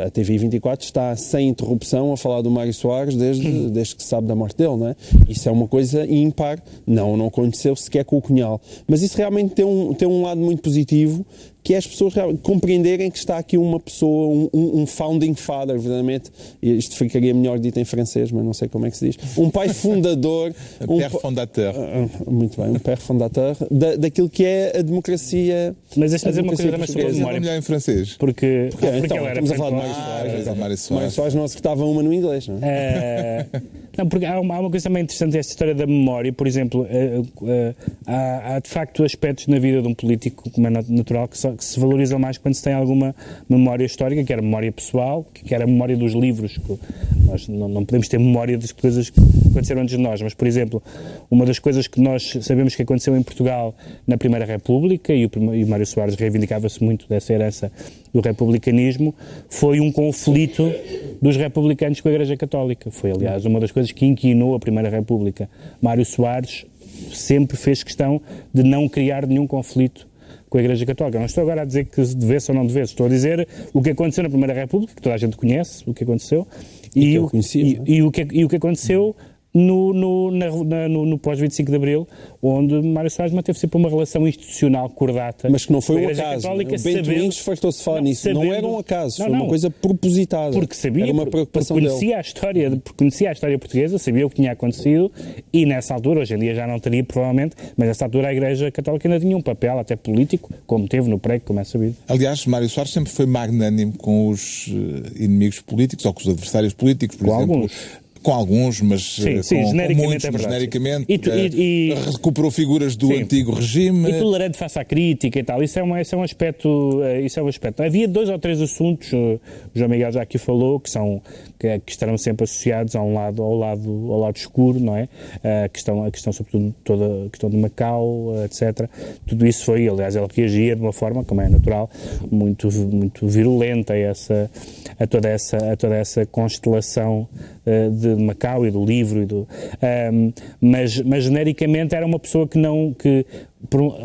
Speaker 4: a TV 24 está sem interrupção a falar do Mário Soares desde, hum. desde que se sabe da morte dele, não é? Isso é uma coisa ímpar. Não, não aconteceu sequer com o Cunhal. Mas isso realmente tem um, tem um lado muito positivo que é as pessoas compreenderem que está aqui uma pessoa, um, um, founding father, verdadeiramente, isto ficaria melhor dito em francês, mas não sei como é que se diz, um pai *laughs* fundador.
Speaker 1: um père fondateur.
Speaker 4: Uh, muito bem, um père fondateur da, daquilo que é a democracia.
Speaker 2: Mas deixa-me dizer uma coisa sobre a memória.
Speaker 1: melhor em francês.
Speaker 2: Porque,
Speaker 4: porque, porque então, estamos a falar de Mário Soares. Ah, Mário Soares. Soares não acertava uma no inglês, não
Speaker 2: é? Uh, não, porque há uma, há uma, coisa também interessante esta história da memória, por exemplo, uh, uh, há, há, de facto aspectos na vida de um político, como é natural, que só, que se valorizam mais quando se tem alguma memória histórica, que era memória pessoal, que era a memória dos livros. Nós não, não, podemos ter memória das coisas que aconteceram antes de nós, mas, por exemplo, uma das coisas que nós sabemos que aconteceu em Portugal na Primeira República, e o, e o Mário Soares reivindicava-se muito dessa herança do republicanismo, foi um conflito dos republicanos com a Igreja Católica. Foi, aliás, uma das coisas que inquinou a Primeira República. Mário Soares sempre fez questão de não criar nenhum conflito com a Igreja Católica. Não estou agora a dizer que devesse ou não devesse, estou a dizer o que aconteceu na Primeira República, que toda a gente conhece, o que aconteceu,
Speaker 4: e, e, o,
Speaker 2: e, é? e, o, que, e o que aconteceu no, no, na, no, no pós-25 de Abril, onde Mário Soares manteve sempre uma relação institucional cordata.
Speaker 4: Mas que não foi um acaso. Católica, o Bento Innes fartou-se falar não, nisso. Sabendo, não era um acaso, não, foi uma coisa propositada.
Speaker 2: Porque sabia, era uma preocupação porque conhecia, a história, porque conhecia a história portuguesa, sabia o que tinha acontecido e nessa altura, hoje em dia já não teria provavelmente, mas nessa altura a Igreja Católica ainda tinha um papel até político, como teve no prego, como é sabido.
Speaker 1: Aliás, Mário Soares sempre foi magnânimo com os eh, inimigos políticos ou com os adversários políticos, por com exemplo. Alguns com alguns, mas
Speaker 2: sim,
Speaker 1: com,
Speaker 2: sim, genericamente
Speaker 1: com muitos,
Speaker 2: é verdade,
Speaker 1: genericamente e, e, e, recuperou figuras do sim. antigo regime.
Speaker 2: E tolerante face à crítica e tal. Isso é, um, isso é um aspecto. Eh, isso é um aspecto. Havia dois ou três assuntos, eh, o João Miguel já aqui falou, que são que, que estarão sempre associados a um lado, ao lado, ao lado escuro, não é? A questão, a questão sobretudo toda a questão de Macau, etc. Tudo isso foi, aliás, ele reagia de uma forma, como é natural, muito, muito virulenta a, essa, a toda essa, a toda essa constelação uh, de Macau e do livro e do, um, mas, mas genericamente era uma pessoa que não que por,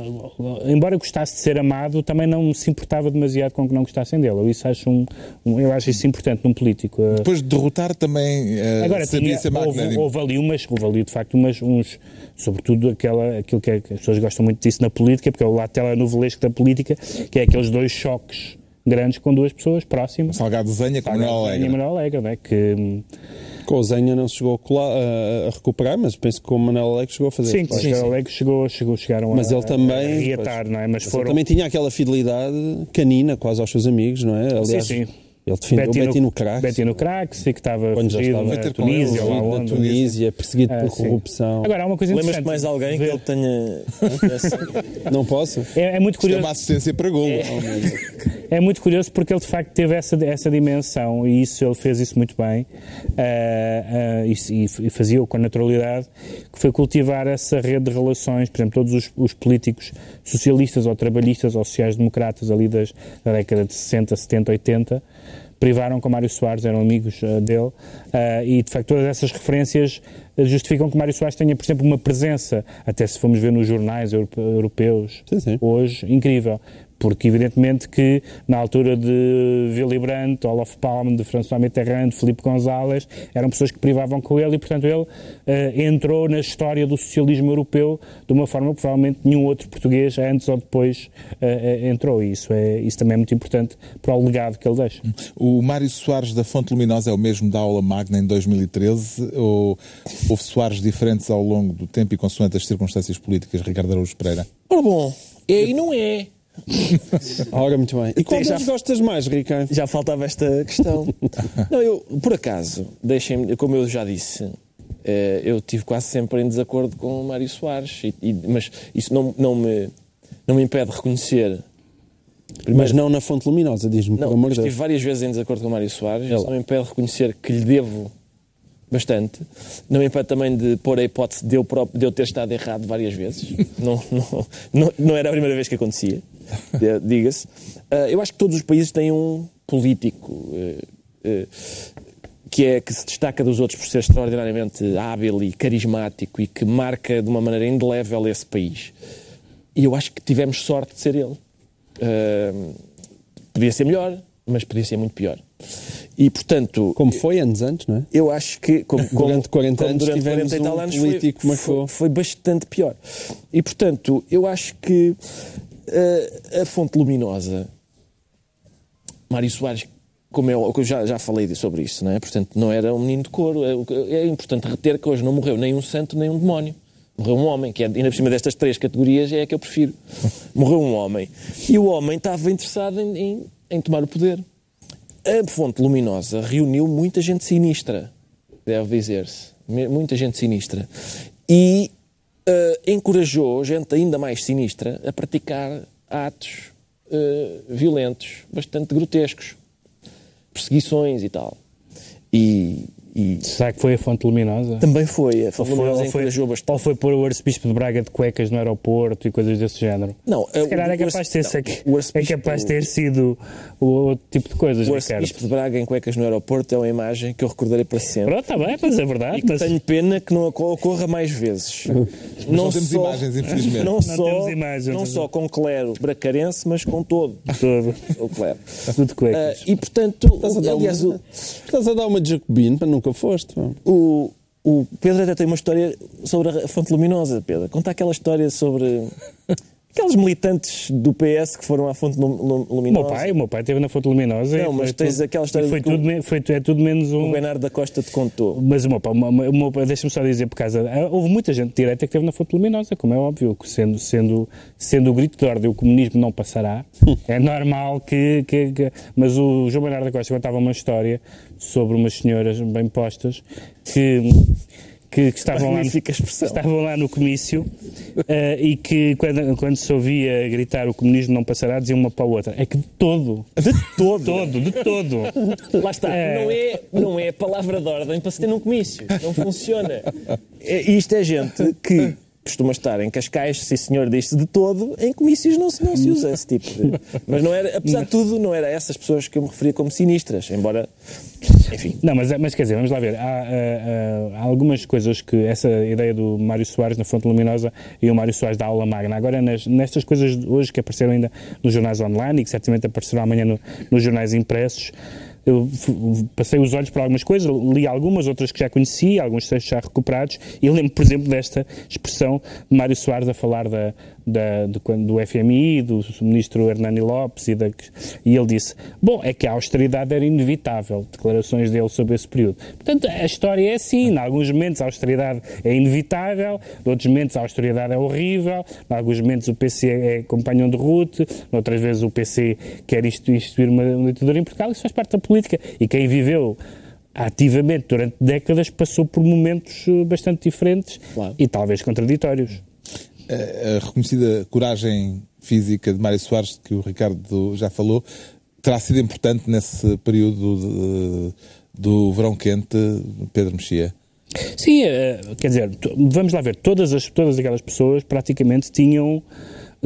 Speaker 2: embora gostasse de ser amado, também não se importava demasiado com que não gostassem dele. Eu, isso acho, um, um, eu acho isso importante num político.
Speaker 1: Depois de derrotar também uh, Agora, sabia tinha, ser
Speaker 2: houve, houve, ali umas, houve ali de facto umas, uns, sobretudo aquela, aquilo que, é, que as pessoas gostam muito disso na política, porque é o lado telenovelesco da política, que é aqueles dois choques grandes com duas pessoas próximas.
Speaker 1: Salgado Zenha com Manuel Alegre.
Speaker 2: E Manuel Alegre, né? que
Speaker 4: com o Zenha não se chegou a, colar, a, a, recuperar, mas penso que o Manuel Alegre chegou a fazer.
Speaker 2: Sim, sim, o Alegre chegou, chegou, chegaram
Speaker 4: mas
Speaker 2: a,
Speaker 4: ele também,
Speaker 2: a reatar, não é? Mas,
Speaker 4: mas
Speaker 2: foram...
Speaker 4: ele também tinha aquela fidelidade canina quase aos seus amigos, não é?
Speaker 2: Aliás, sim, sim.
Speaker 4: Ele defendeu Betty o Betty no, Crack.
Speaker 2: Betty no Crack, sei que estava Quando fugido na Tunísia, lá onde.
Speaker 4: Tunísia, perseguido ah, por corrupção.
Speaker 2: Agora, há uma coisa
Speaker 3: Lembras-te mais alguém que ele tenha... *laughs*
Speaker 4: não posso?
Speaker 2: É, é muito curioso.
Speaker 1: Isto é uma assistência para golo.
Speaker 2: É, *laughs* é, muito curioso porque ele, de facto, teve essa, essa dimensão e isso, ele fez isso muito bem uh, uh, e, e fazia-o com naturalidade, que foi cultivar essa rede de relações, por exemplo, todos os, os políticos socialistas ou trabalhistas ou sociais-democratas ali das, da década de 60, 70, 80, privaram com Mário Soares, eram amigos uh, dele, uh, e de facto todas essas referências eh, justificam que Mário Soares tenha, por exemplo, uma presença, até se formos ver nos jornais europeus sim, sim. hoje, incrível porque evidentemente que na altura de Willy Brandt, Olof Palme, de François Mitterrand, de Filipe González, eram pessoas que privavam com ele e, portanto, ele uh, entrou na história do socialismo europeu de uma forma que provavelmente nenhum outro português, antes ou depois, uh, entrou. E isso, é, isso também é muito importante para o legado que ele deixa.
Speaker 1: O Mário Soares da Fonte Luminosa é o mesmo da aula magna em 2013 ou houve Soares diferentes ao longo do tempo e consoante as circunstâncias políticas, Ricardo Araújo Pereira?
Speaker 3: Ora bom, é e não é.
Speaker 4: Ora, muito bem. E qual já, gostas mais, Ricardo?
Speaker 3: Já faltava esta questão. *laughs* não, eu, por acaso, deixem-me, como eu já disse, eh, eu tive quase sempre em desacordo com o Mário Soares, e, e, mas isso não, não, me, não me impede de reconhecer.
Speaker 4: Primeiro, mas não na fonte luminosa, diz-me, por amor de Deus.
Speaker 3: Estive várias vezes em desacordo com o Mário Soares, isso não me impede de reconhecer que lhe devo bastante. Não me impede também de pôr a hipótese de eu, próprio, de eu ter estado errado várias vezes. *laughs* não, não, não, não era a primeira vez que acontecia. *laughs* diga-se. Uh, eu acho que todos os países têm um político uh, uh, que, é, que se destaca dos outros por ser extraordinariamente hábil e carismático e que marca de uma maneira indelével esse país. E eu acho que tivemos sorte de ser ele. podia ser melhor, mas podia ser muito pior. E, portanto...
Speaker 4: Como foi anos antes, não é?
Speaker 3: Eu acho que... Como,
Speaker 4: durante 40 anos durante 40 e tal um anos político
Speaker 3: foi, foi, foi, bastante pior. E, portanto, eu acho que a, a fonte luminosa, Mário Soares, como eu, eu já, já falei sobre isso, não é? Portanto, não era um menino de couro. É, é importante reter que hoje não morreu nem um santo nem um demónio. Morreu um homem, que é, ainda por cima destas três categorias é a que eu prefiro. Morreu um homem. E o homem estava interessado em, em, em tomar o poder. A fonte luminosa reuniu muita gente sinistra, deve dizer-se. Muita gente sinistra. E uh, encorajou gente ainda mais sinistra a praticar atos uh, violentos, bastante grotescos, perseguições e tal. E
Speaker 2: e... Será que foi a Fonte Luminosa?
Speaker 3: Também foi. A Fonte Luminosa
Speaker 2: ou foi, bastante. Ou foi pôr o Arcebispo de Braga de cuecas no aeroporto e coisas desse género?
Speaker 3: Não.
Speaker 2: Se calhar é capaz, de ter, não, é capaz de ter sido o outro tipo de coisas,
Speaker 3: O Arcebispo de Braga em cuecas no aeroporto é uma imagem que eu recordarei para sempre.
Speaker 2: Pronto, está bem, mas é verdade.
Speaker 3: E mas... tenho pena que não ocorra mais vezes. *laughs*
Speaker 1: não, não temos só, imagens, infelizmente.
Speaker 3: Não, só, imagens, não só com clero bracarense, mas com todo.
Speaker 2: Todo.
Speaker 3: o clero.
Speaker 2: Tudo cuecas.
Speaker 3: Uh, e portanto,
Speaker 4: estás a, aliás, uma, o... estás a dar uma de Jacobino para nunca foste.
Speaker 3: O, o Pedro até tem uma história sobre a fonte luminosa, Pedro. Conta aquela história sobre aqueles militantes do PS que foram à fonte luminosa. O
Speaker 2: meu pai, o meu pai esteve na fonte luminosa.
Speaker 3: Não, mas tens tudo, aquela história
Speaker 2: foi tudo, foi, é tudo menos um.
Speaker 3: O Bernardo da Costa te contou.
Speaker 2: Mas o meu pai, pai deixa-me só dizer por causa. Houve muita gente direita que esteve na fonte luminosa, como é óbvio, sendo, sendo, sendo o grito de ordem o comunismo não passará, *laughs* é normal que, que, que, Mas o João Bernardo da Costa contava uma história sobre umas senhoras bem postas que que, que estavam, lá, estavam lá no comício uh, e que quando, quando se ouvia gritar o comunismo não passará, diziam uma para a outra. É que de todo.
Speaker 3: De todo?
Speaker 2: De todo, de todo. *laughs*
Speaker 3: Lá está. É... Não, é, não é palavra de ordem para se ter num comício. Não funciona. É, isto é gente que costuma estar em Cascais, sim senhor, diz de todo, em comícios não se, não se usa esse tipo de... Mas não era, apesar de tudo, não era essas pessoas que eu me referia como sinistras, embora, enfim.
Speaker 2: Não, mas, mas quer dizer, vamos lá ver, há, há, há algumas coisas que, essa ideia do Mário Soares na Fonte Luminosa e o Mário Soares da aula magna, agora nas, nestas coisas hoje que apareceram ainda nos jornais online e que certamente aparecerão amanhã no, nos jornais impressos, eu passei os olhos para algumas coisas, li algumas, outras que já conhecia, alguns textos já recuperados, e lembro, por exemplo, desta expressão de Mário Soares a falar da, da, de, do FMI, do ministro Hernani Lopes, e, da, e ele disse: Bom, é que a austeridade era inevitável, declarações dele sobre esse período. Portanto, a história é assim: em alguns momentos a austeridade é inevitável, em outros momentos a austeridade é horrível, em alguns momentos o PC é companhão de Ruth, outras vezes o PC quer instituir uma, uma ditadura em Portugal, isso faz parte da política. E quem viveu ativamente durante décadas passou por momentos eh, bastante diferentes claro. e talvez contraditórios
Speaker 1: a reconhecida coragem física de Mário Soares, que o Ricardo já falou, terá sido importante nesse período de, do verão quente, Pedro Mexia?
Speaker 2: Sim, eh, quer dizer, vamos lá ver, todas, as, todas aquelas pessoas praticamente tinham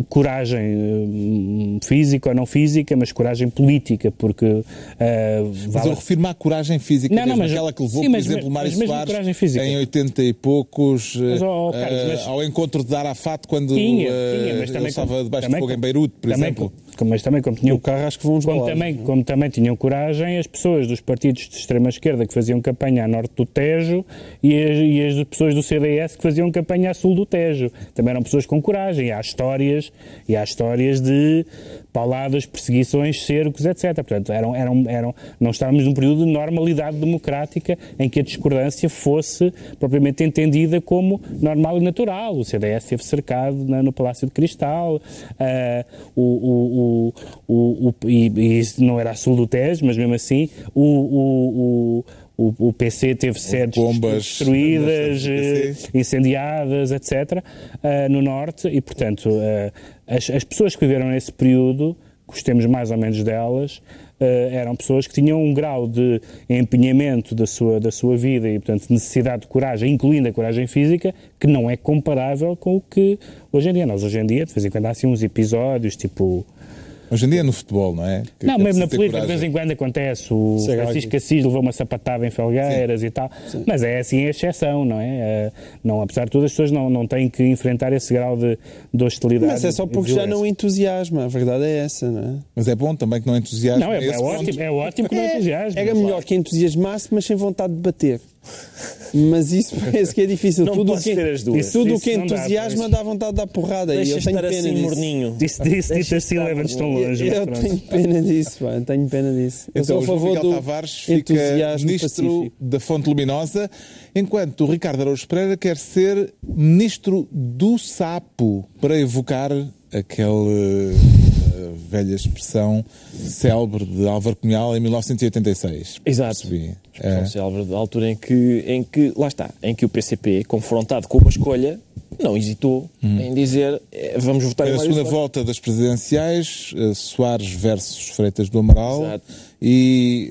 Speaker 2: coragem eh, física ou não física, mas coragem política, porque... Uh,
Speaker 1: mas eu refiro-me à coragem física, não, não, mas, aquela que levou, sim, mas, por exemplo, Mário Soares em 80 e poucos mas, oh, oh, Carlos, mas, ao encontro de Arafat quando tinha, tinha, mas ele estava debaixo de fogo em Beirute, por exemplo
Speaker 2: mas também como tinham, carro, acho que vão como, também, como também tinham coragem as pessoas dos partidos de extrema-esquerda que faziam campanha a norte do Tejo e as, e as, pessoas do CDS que faziam campanha a sul do Tejo. Também eram pessoas com coragem. E há histórias, e há histórias de pauladas, perseguições, cercos, etc. Portanto, eram, eram, eram, não estávamos num período de normalidade democrática em que a discordância fosse propriamente entendida como normal e natural. O CDS esteve cercado na, no Palácio de Cristal, uh, o, o, o, o, e, e isso não era a sul do Tejo, mas mesmo assim o, o, o, o PC teve sedes destruídas, eh, incendiadas, etc., uh, eh, no norte, e, portanto, uh, as, as, pessoas que viveram nesse período, gostemos mais ou menos delas, uh, eram pessoas que tinham um grau de empenhamento da sua, da sua vida e, portanto, necessidade de coragem, incluindo a coragem física, que não é comparável com o que hoje em dia. Nós, hoje em dia, de vez em quando, há assim uns episódios, tipo
Speaker 1: Hoje em dia é no futebol, não é?
Speaker 2: Que não, mesmo na política coragem. de vez em quando acontece. O Sim, Francisco Assis levou uma sapatada em Felgueiras Sim. e tal. Sim. Mas é assim a exceção, não é? é? Não, apesar de tudo, as pessoas não, não têm que enfrentar esse grau de, de hostilidade.
Speaker 4: Mas é só porque já não entusiasma, a verdade é essa, não é?
Speaker 1: Mas é bom também que não entusiasme.
Speaker 2: Não, é, é ótimo, é ótimo que não é, entusiasme.
Speaker 4: Era melhor claro. que entusiasmasse, mas sem vontade de bater. Mas isso parece que é difícil.
Speaker 3: Não tudo que, ter as duas.
Speaker 4: Tudo o que entusiasma dá, dá vontade de dar porrada.
Speaker 3: Deixa
Speaker 4: e eu tenho pena
Speaker 3: assim
Speaker 4: disso.
Speaker 3: morninho.
Speaker 2: Disse, disse, disse assim, leva-nos tão longe.
Speaker 4: Eu, eu tenho pena disso, pá, tenho pena disso. Eu
Speaker 1: então,
Speaker 4: sou a favor
Speaker 1: do Tavares fica ministro pacífico. da Fonte Luminosa, enquanto o Ricardo Araújo Pereira quer ser ministro do sapo, para evocar aquele velha expressão célebre de Álvaro Cunhal em 1986.
Speaker 3: Exato. Percebi. É. célebre da altura em que, em que, lá está, em que o PCP, confrontado com uma escolha, não hesitou hum. em dizer eh, vamos votar
Speaker 1: em A segunda volta das presidenciais, uh, Soares versus Freitas do Amaral Exato. e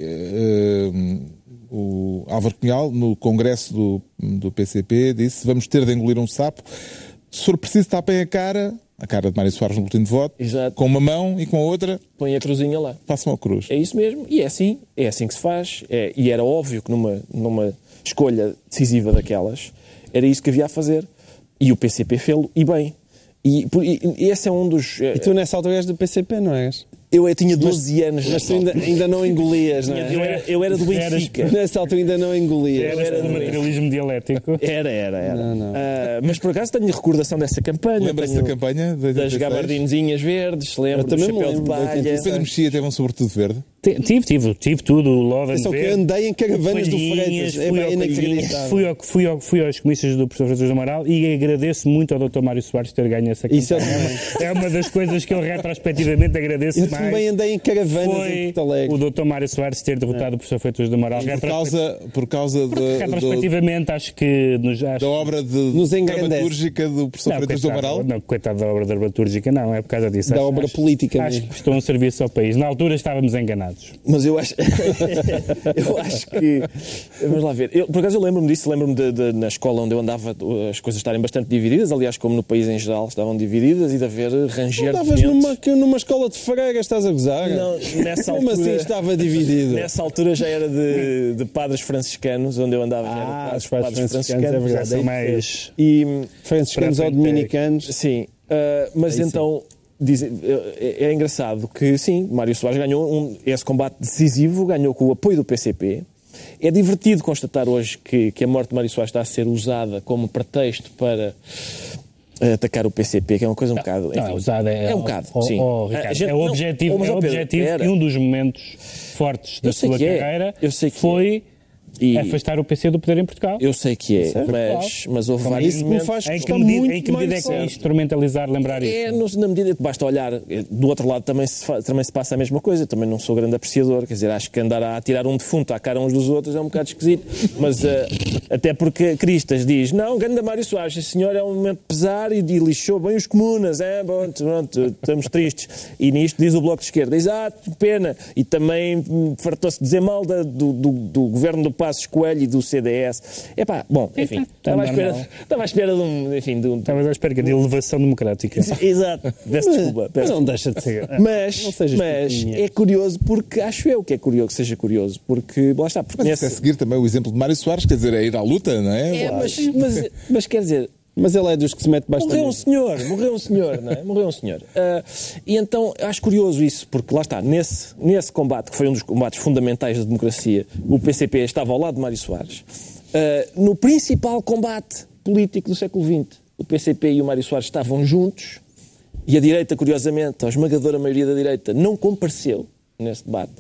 Speaker 1: uh, o Álvaro Cunhal, no congresso do, do PCP, disse vamos ter de engolir um sapo. Se for preciso, tapem a cara a cara de Mário Soares no boletim de voto, Exato. com uma mão e com a outra.
Speaker 3: Põe a cruzinha lá.
Speaker 1: Façam a cruz.
Speaker 3: É isso mesmo, e é assim, é assim que se faz. É, e era óbvio que numa, numa escolha decisiva daquelas, era isso que havia a fazer. E o PCP fê-lo, e bem. E, e, e, esse é um dos.
Speaker 4: E tu nessa altura és do PCP, não és?
Speaker 3: Eu tinha 12 mas, anos.
Speaker 4: Mas tu ainda, ainda não engolias, não é?
Speaker 3: Eu era, eu era do Benfica. *laughs*
Speaker 4: Nessa altura ainda não engolias.
Speaker 2: Era, era do materialismo dialético.
Speaker 3: Era, era, era. Não, não. Uh, mas por acaso tenho recordação dessa campanha.
Speaker 1: Lembra-se da campanha?
Speaker 3: Das gabardinzinhas verdes, lembro do chapéu lembro, de palha.
Speaker 1: O Pedro Mexia teve um sobretudo verde?
Speaker 2: Tive, tive, tive tudo, o Loden
Speaker 4: Só que andei em caravanas do Freitas, é bem inacreditável.
Speaker 2: Fui, ao, fui, ao, fui aos comícios do professor do Amaral e agradeço muito ao Dr. Mário Soares ter ganho essa
Speaker 4: Isso
Speaker 2: campanha. É uma das coisas que eu retrospectivamente agradeço
Speaker 4: eu
Speaker 2: mais.
Speaker 4: Eu também andei em caravanas
Speaker 2: foi
Speaker 4: em Porto Alegre.
Speaker 2: o Dr. Mário Soares ter derrotado é. o professor Freitas do Amaral.
Speaker 1: Por causa, por causa de,
Speaker 2: retrospectivamente do, acho que nos, acho,
Speaker 1: da obra de nos dramatúrgica do professor não, Freitas
Speaker 2: coitado,
Speaker 1: do Amaral?
Speaker 2: Não, coitado da obra dramaturgica, não, é por causa disso.
Speaker 4: Da
Speaker 2: acho,
Speaker 4: obra política
Speaker 2: Acho
Speaker 4: mesmo.
Speaker 2: que prestou um serviço ao país. Na altura estávamos enganados.
Speaker 3: Mas eu acho *laughs* eu acho que. Vamos lá ver. Eu, por acaso eu lembro-me disso, lembro-me de, de, na escola onde eu andava as coisas estarem bastante divididas, aliás, como no país em geral estavam divididas, e de haver ranger
Speaker 4: Estavas numa, numa escola de freira, estás a gozar?
Speaker 3: Não, nessa *laughs*
Speaker 4: como
Speaker 3: altura.
Speaker 4: assim estava dividido?
Speaker 3: Nessa altura já era de, *laughs* de padres franciscanos, onde eu andava.
Speaker 4: Ah,
Speaker 3: padres,
Speaker 4: padres, padres franciscanos, franciscanos, é verdade.
Speaker 2: São mais.
Speaker 3: E,
Speaker 4: franciscanos ou dominicanos.
Speaker 3: Sim. Uh, mas Aí então. Sim Diz, é, é, engraçado que, sim, Mário Soares ganhou um, esse combate decisivo, ganhou com o apoio do PCP. É divertido constatar hoje que, que a morte de Mário Soares está a ser usada como pretexto para atacar o PCP, que é uma coisa um não, bocado.
Speaker 2: Enfim, não, é usada é,
Speaker 3: é um bocado. Sim.
Speaker 2: Ricardo, gente, é o objetivo, não, é o objetivo Pedro, e um dos momentos fortes da sua é. carreira foi e afastar o PC do poder em Portugal.
Speaker 3: Eu sei que é, mas, mas houve
Speaker 2: Como
Speaker 3: vários
Speaker 2: isso momentos. Me faz em que medida, em que medida é que é instrumentalizar, lembrar
Speaker 3: é,
Speaker 2: isso?
Speaker 3: na medida que basta olhar, eh, do outro lado também se, também se passa a mesma coisa, também não sou grande apreciador, quer dizer, acho que andar a tirar um defunto à cara uns dos outros é um bocado esquisito, mas uh, até porque Cristas diz, não, Ganda Mário Soares, esse senhor é um momento pesar e, e lixou bem os comunas, é, bom, pronto, estamos tristes. E nisto diz o Bloco de Esquerda, exato, pena, e também fartou-se dizer mal da, do, do, do governo do Passos Coelho e do CDS. Epá, bom, enfim, estava à espera, estava à espera de um. Enfim, de um...
Speaker 2: Estava à espera de elevação democrática.
Speaker 3: Exato, peço desculpa. Peço
Speaker 4: mas não deixa de ser. *laughs*
Speaker 3: Mas, mas é curioso porque acho eu que é curioso que seja curioso, porque lá está. Porque
Speaker 1: mas é seguir também o exemplo de Mário Soares, quer dizer, é ir à luta, não é?
Speaker 3: É, mas, mas, mas quer dizer,
Speaker 4: mas ele é dos que se mete bastante.
Speaker 3: Morreu um senhor, morreu um senhor, não é? Morreu um senhor. Uh, *laughs* e então acho curioso isso, porque lá está, nesse, nesse combate, que foi um dos combates fundamentais da democracia, o PCP estava ao lado de Mário Soares. Uh, no principal combate político do século XX, o PCP e o Mário Soares estavam juntos e a direita, curiosamente, a esmagadora maioria da direita, não compareceu nesse debate.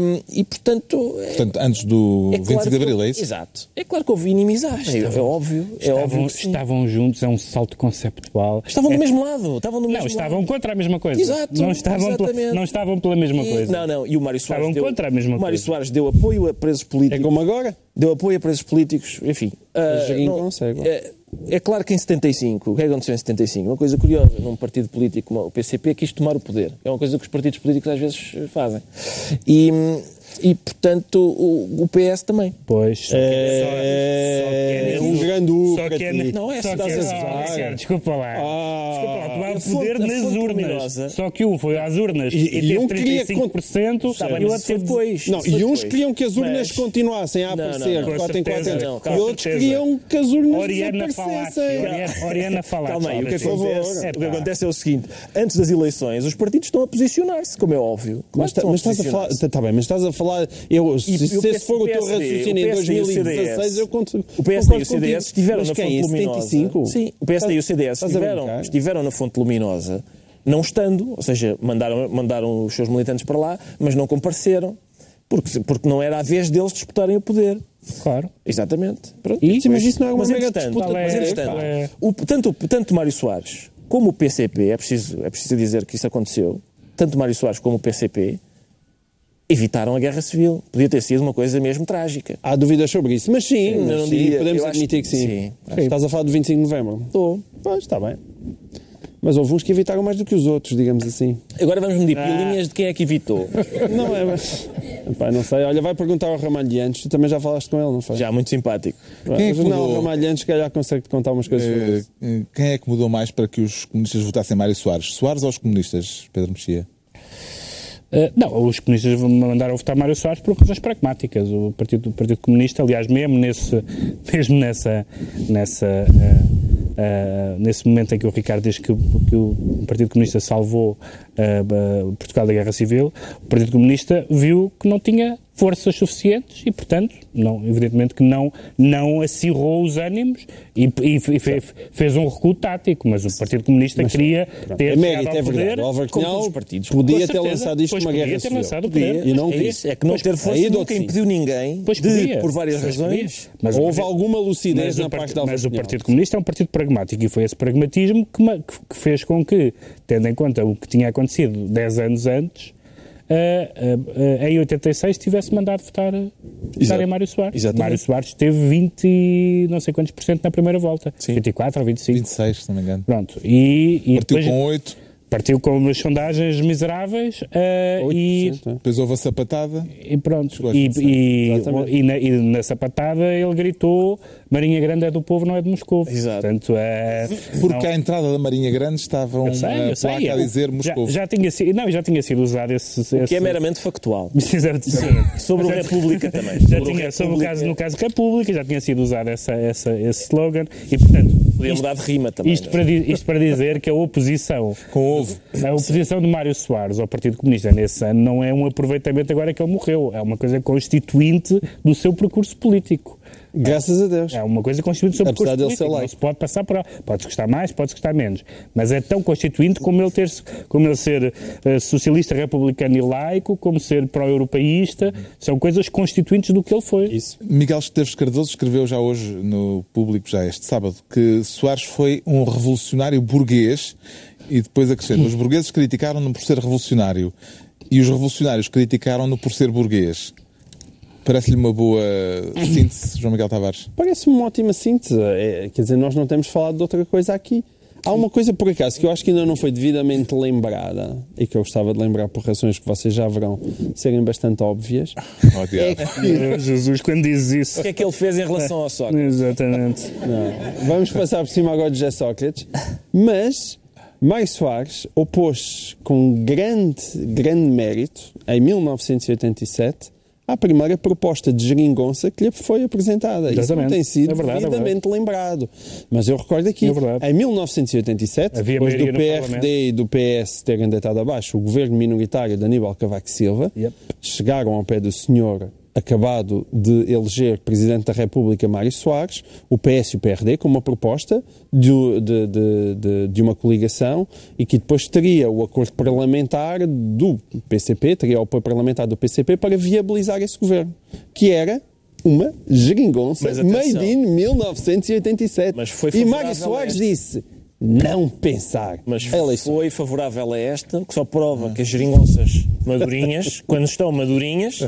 Speaker 3: Um, e, portanto...
Speaker 1: Portanto, antes do é 25 de Abril, é isso?
Speaker 3: Exato. É claro que houve inimizades, é, é óbvio. É
Speaker 2: estavam,
Speaker 3: óbvio
Speaker 2: estavam juntos, é um salto conceptual.
Speaker 3: Estavam
Speaker 2: é,
Speaker 3: do mesmo lado. Estavam do mesmo
Speaker 2: não, estavam
Speaker 3: lado.
Speaker 2: contra a mesma coisa.
Speaker 3: Exato.
Speaker 2: Não estavam, pela, não estavam pela mesma
Speaker 3: e,
Speaker 2: coisa.
Speaker 3: Não, não. E o Mário Soares
Speaker 2: estavam
Speaker 3: deu,
Speaker 2: contra a mesma
Speaker 3: o Mário
Speaker 2: coisa.
Speaker 3: Soares deu apoio a presos políticos.
Speaker 4: É como agora?
Speaker 3: Deu apoio a presos políticos, enfim.
Speaker 4: Uh, não, consegue.
Speaker 3: É, é claro que em 75, o que aconteceu em 75? Uma coisa curiosa, num partido político como o PCP quis tomar o poder. É uma coisa que os partidos políticos às vezes fazem. E, e portanto, o, o PS também.
Speaker 2: Pois. Só que
Speaker 4: é, é, um grande U
Speaker 2: só que é,
Speaker 3: Não, é
Speaker 2: só que
Speaker 3: é,
Speaker 2: é, Desculpa lá.
Speaker 4: Ah,
Speaker 2: desculpa lá, tomar o poder nas urnas. Só que um foi às urnas e, e, e um queria 35%
Speaker 3: que... e o outro teve depois.
Speaker 4: Não, e uns queriam que as urnas continuassem a aparecer,
Speaker 2: não, não,
Speaker 4: 4 em 4 anos. E outros queriam que as urnas
Speaker 2: Oriana
Speaker 4: desaparecessem.
Speaker 2: Oriana Falácio.
Speaker 3: Calma aí, o que, acontece, é, o que acontece é o seguinte: antes das eleições, os partidos estão a posicionar-se, como é óbvio.
Speaker 4: Mas, mas estás a falar. Está bem, mas estás a falar. Eu, se, se esse for o teu raciocínio em 2016, eu conto.
Speaker 3: O PSD e o CDS estiveram na
Speaker 4: fonte
Speaker 3: luminosa. Sim, o PSD e o CDS estiveram, na fonte luminosa, não estando, ou seja, mandaram, mandaram os seus militantes para lá, mas não compareceram, porque, porque não era a vez deles disputarem o poder.
Speaker 2: Claro.
Speaker 3: Exatamente.
Speaker 4: Pronto. E, mas isso não é uma
Speaker 3: mas, mega disputa. Mas, entretanto, é... o, tanto, tanto Mário Soares como o PCP, é preciso, é preciso dizer que isso aconteceu, tanto Mário Soares como o PCP evitaram a guerra civil. Podia ter sido uma coisa mesmo trágica.
Speaker 4: Há dúvidas sobre isso, mas sim, sim não sim, diria, podemos admitir que, que sim. sim. Estás a falar do 25 de novembro?
Speaker 3: Estou.
Speaker 4: Pois, está bem. Mas houve uns que evitaram mais do que os outros, digamos assim.
Speaker 3: Agora vamos medir ah. pilinhas de quem é que evitou. *laughs*
Speaker 4: Não é, mas... Epá, não sei. Olha, vai perguntar ao Ramalhiantes. Tu também já falaste com ele, não foi?
Speaker 3: Já, muito simpático.
Speaker 4: Quem é que não, o Ramalhiantes, calhar, consegue-te contar umas coisas.
Speaker 1: Eh, quem é que mudou mais para que os comunistas votassem Mário Soares? Soares ou os comunistas, Pedro Mexia?
Speaker 2: Uh, não, os comunistas mandaram votar Mário Soares por razões pragmáticas. O Partido, o Partido Comunista, aliás, mesmo, nesse, *laughs* mesmo nessa, nessa, uh, uh, nesse momento em que o Ricardo diz que, que, o Partido Comunista salvou uh, Portugal da Guerra Civil, o Partido Comunista viu que não tinha forças suficientes e, portanto, não, evidentemente que não, não acirrou os ânimos e, e, e fez, fez, um recuo tático, mas o Partido Comunista mas, queria pronto, ter é
Speaker 4: mérito, é verdade. O partidos. podia ter lançado isto numa guerra civil.
Speaker 3: Podia, e não é quis. É que não pois, ter força nunca impediu ninguém pois de, podia, por várias razões.
Speaker 4: Mas houve alguma lucidez na parte da
Speaker 2: Mas o Partido Comunista é um partido pragmático e foi esse pragmatismo que, que fez com que, tendo em conta o que tinha acontecido 10 anos antes, uh, uh, em 86 tivesse mandado votar, votar em Mário Soares. Exatamente. Mário Soares teve 20 não sei quantos por cento na primeira volta. Sim. 24 ou 25.
Speaker 1: 26, se não me engano.
Speaker 2: Pronto. E,
Speaker 1: e Partiu depois, com 8.
Speaker 2: Partiu com umas sondagens miseráveis uh, e
Speaker 1: é. depois houve a sapatada
Speaker 2: e pronto e, e, e, na, e, na, sapatada ele gritou Marinha Grande é do povo, não é de Moscou.
Speaker 1: Exato. Portanto, é, Porque não... à entrada da Marinha Grande estavam eu sei, eu sei, a dizer Moscou.
Speaker 2: Já, já, tinha sido, não, já tinha sido usado esse... esse...
Speaker 3: que é meramente factual. *laughs* *laughs* Sobre o República também.
Speaker 2: Já sobre, tinha, sobre o caso, no caso República, já tinha sido usado essa, essa, esse slogan e, portanto...
Speaker 3: Podia mudar de rima também.
Speaker 2: Isto, é? para, isto para dizer que a oposição...
Speaker 1: Com ovo.
Speaker 2: A oposição de Mário Soares ao Partido Comunista nesse ano não é um aproveitamento agora que ele morreu. É uma coisa constituinte do seu percurso político.
Speaker 4: Graças a Deus.
Speaker 2: É uma coisa constituinte sobre Apesar dele ser Não se pode passar por Pode gostar mais, pode gostar menos. Mas é tão constituinte como ele, ter, como ele ser uh, socialista, republicano e laico, como ser pró-europeísta. São coisas constituintes do que ele foi.
Speaker 1: Isso. Miguel Esteves Cardoso escreveu já hoje no público, já este sábado, que Soares foi um revolucionário burguês e depois acrescenta: os burgueses criticaram-no por ser revolucionário e os revolucionários criticaram-no por ser burguês. Parece-lhe uma boa síntese, João Miguel Tavares?
Speaker 4: Parece-me uma ótima síntese. É, quer dizer, nós não temos falado de outra coisa aqui. Há uma coisa, por acaso, que eu acho que ainda não foi devidamente lembrada e que eu gostava de lembrar por razões que vocês já verão serem bastante óbvias.
Speaker 2: Oh, é que... Jesus, quando diz isso.
Speaker 3: O que é que ele fez em relação ao Sócrates?
Speaker 2: Exatamente.
Speaker 4: Não. Vamos passar por cima agora de José Sócrates. Mas Mário Soares opôs com grande, grande mérito, em 1987, à primeira proposta de geringonça que lhe foi apresentada. Exatamente. Isso não tem sido é verdade, é devidamente é lembrado. Mas eu recordo aqui, é em 1987, Havia depois do PRD e do PS terem deitado abaixo o governo minoritário de Aníbal Cavaco Silva, yep. chegaram ao pé do senhor acabado de eleger Presidente da República Mário Soares, o PS e o PRD, com uma proposta de, de, de, de, uma coligação e que depois teria o acordo parlamentar do PCP, teria o apoio parlamentar do PCP para viabilizar esse governo, que era uma geringonça made in 1987. Mas foi e Mário Soares disse não pensar.
Speaker 3: Mas foi favorável a esta, que só prova que as geringonças madurinhas, *laughs* quando estão madurinhas,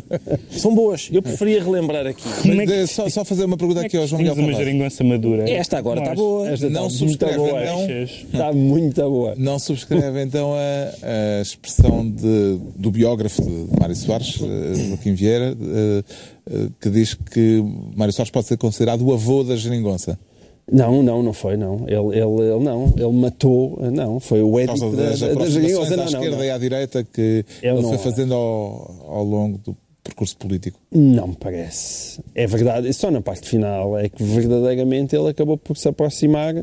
Speaker 3: são boas. Eu preferia relembrar aqui.
Speaker 1: É só, só, fazer uma pergunta aqui ao João Miguel
Speaker 2: uma geringonça madura.
Speaker 3: Esta agora está boa.
Speaker 1: Esta não está subscreve boa. então.
Speaker 4: Está muito boa.
Speaker 1: Não subscreve então a, a expressão de, do biógrafo de Mário Soares, eh, Joaquim Vieira, eh, eh, que diz que Mário Soares pode ser considerado o avô da geringonça.
Speaker 4: Não, não, não foi, não. Ele, ele, ele não, ele matou, não, foi o Edith
Speaker 1: da, das da, da Geringonça. à esquerda não. e à direita que ele, ele foi fazendo ao, ao longo do percurso político?
Speaker 4: Não me parece. É verdade, só na parte final é que verdadeiramente ele acabou por se aproximar.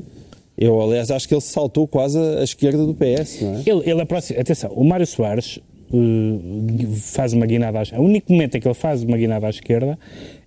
Speaker 4: Eu, aliás, acho que ele saltou quase à esquerda do PS, não é?
Speaker 2: Ele, ele aproxima. Atenção, o Mário Soares uh, faz uma guinada à esquerda. O único momento em que ele faz uma guinada à esquerda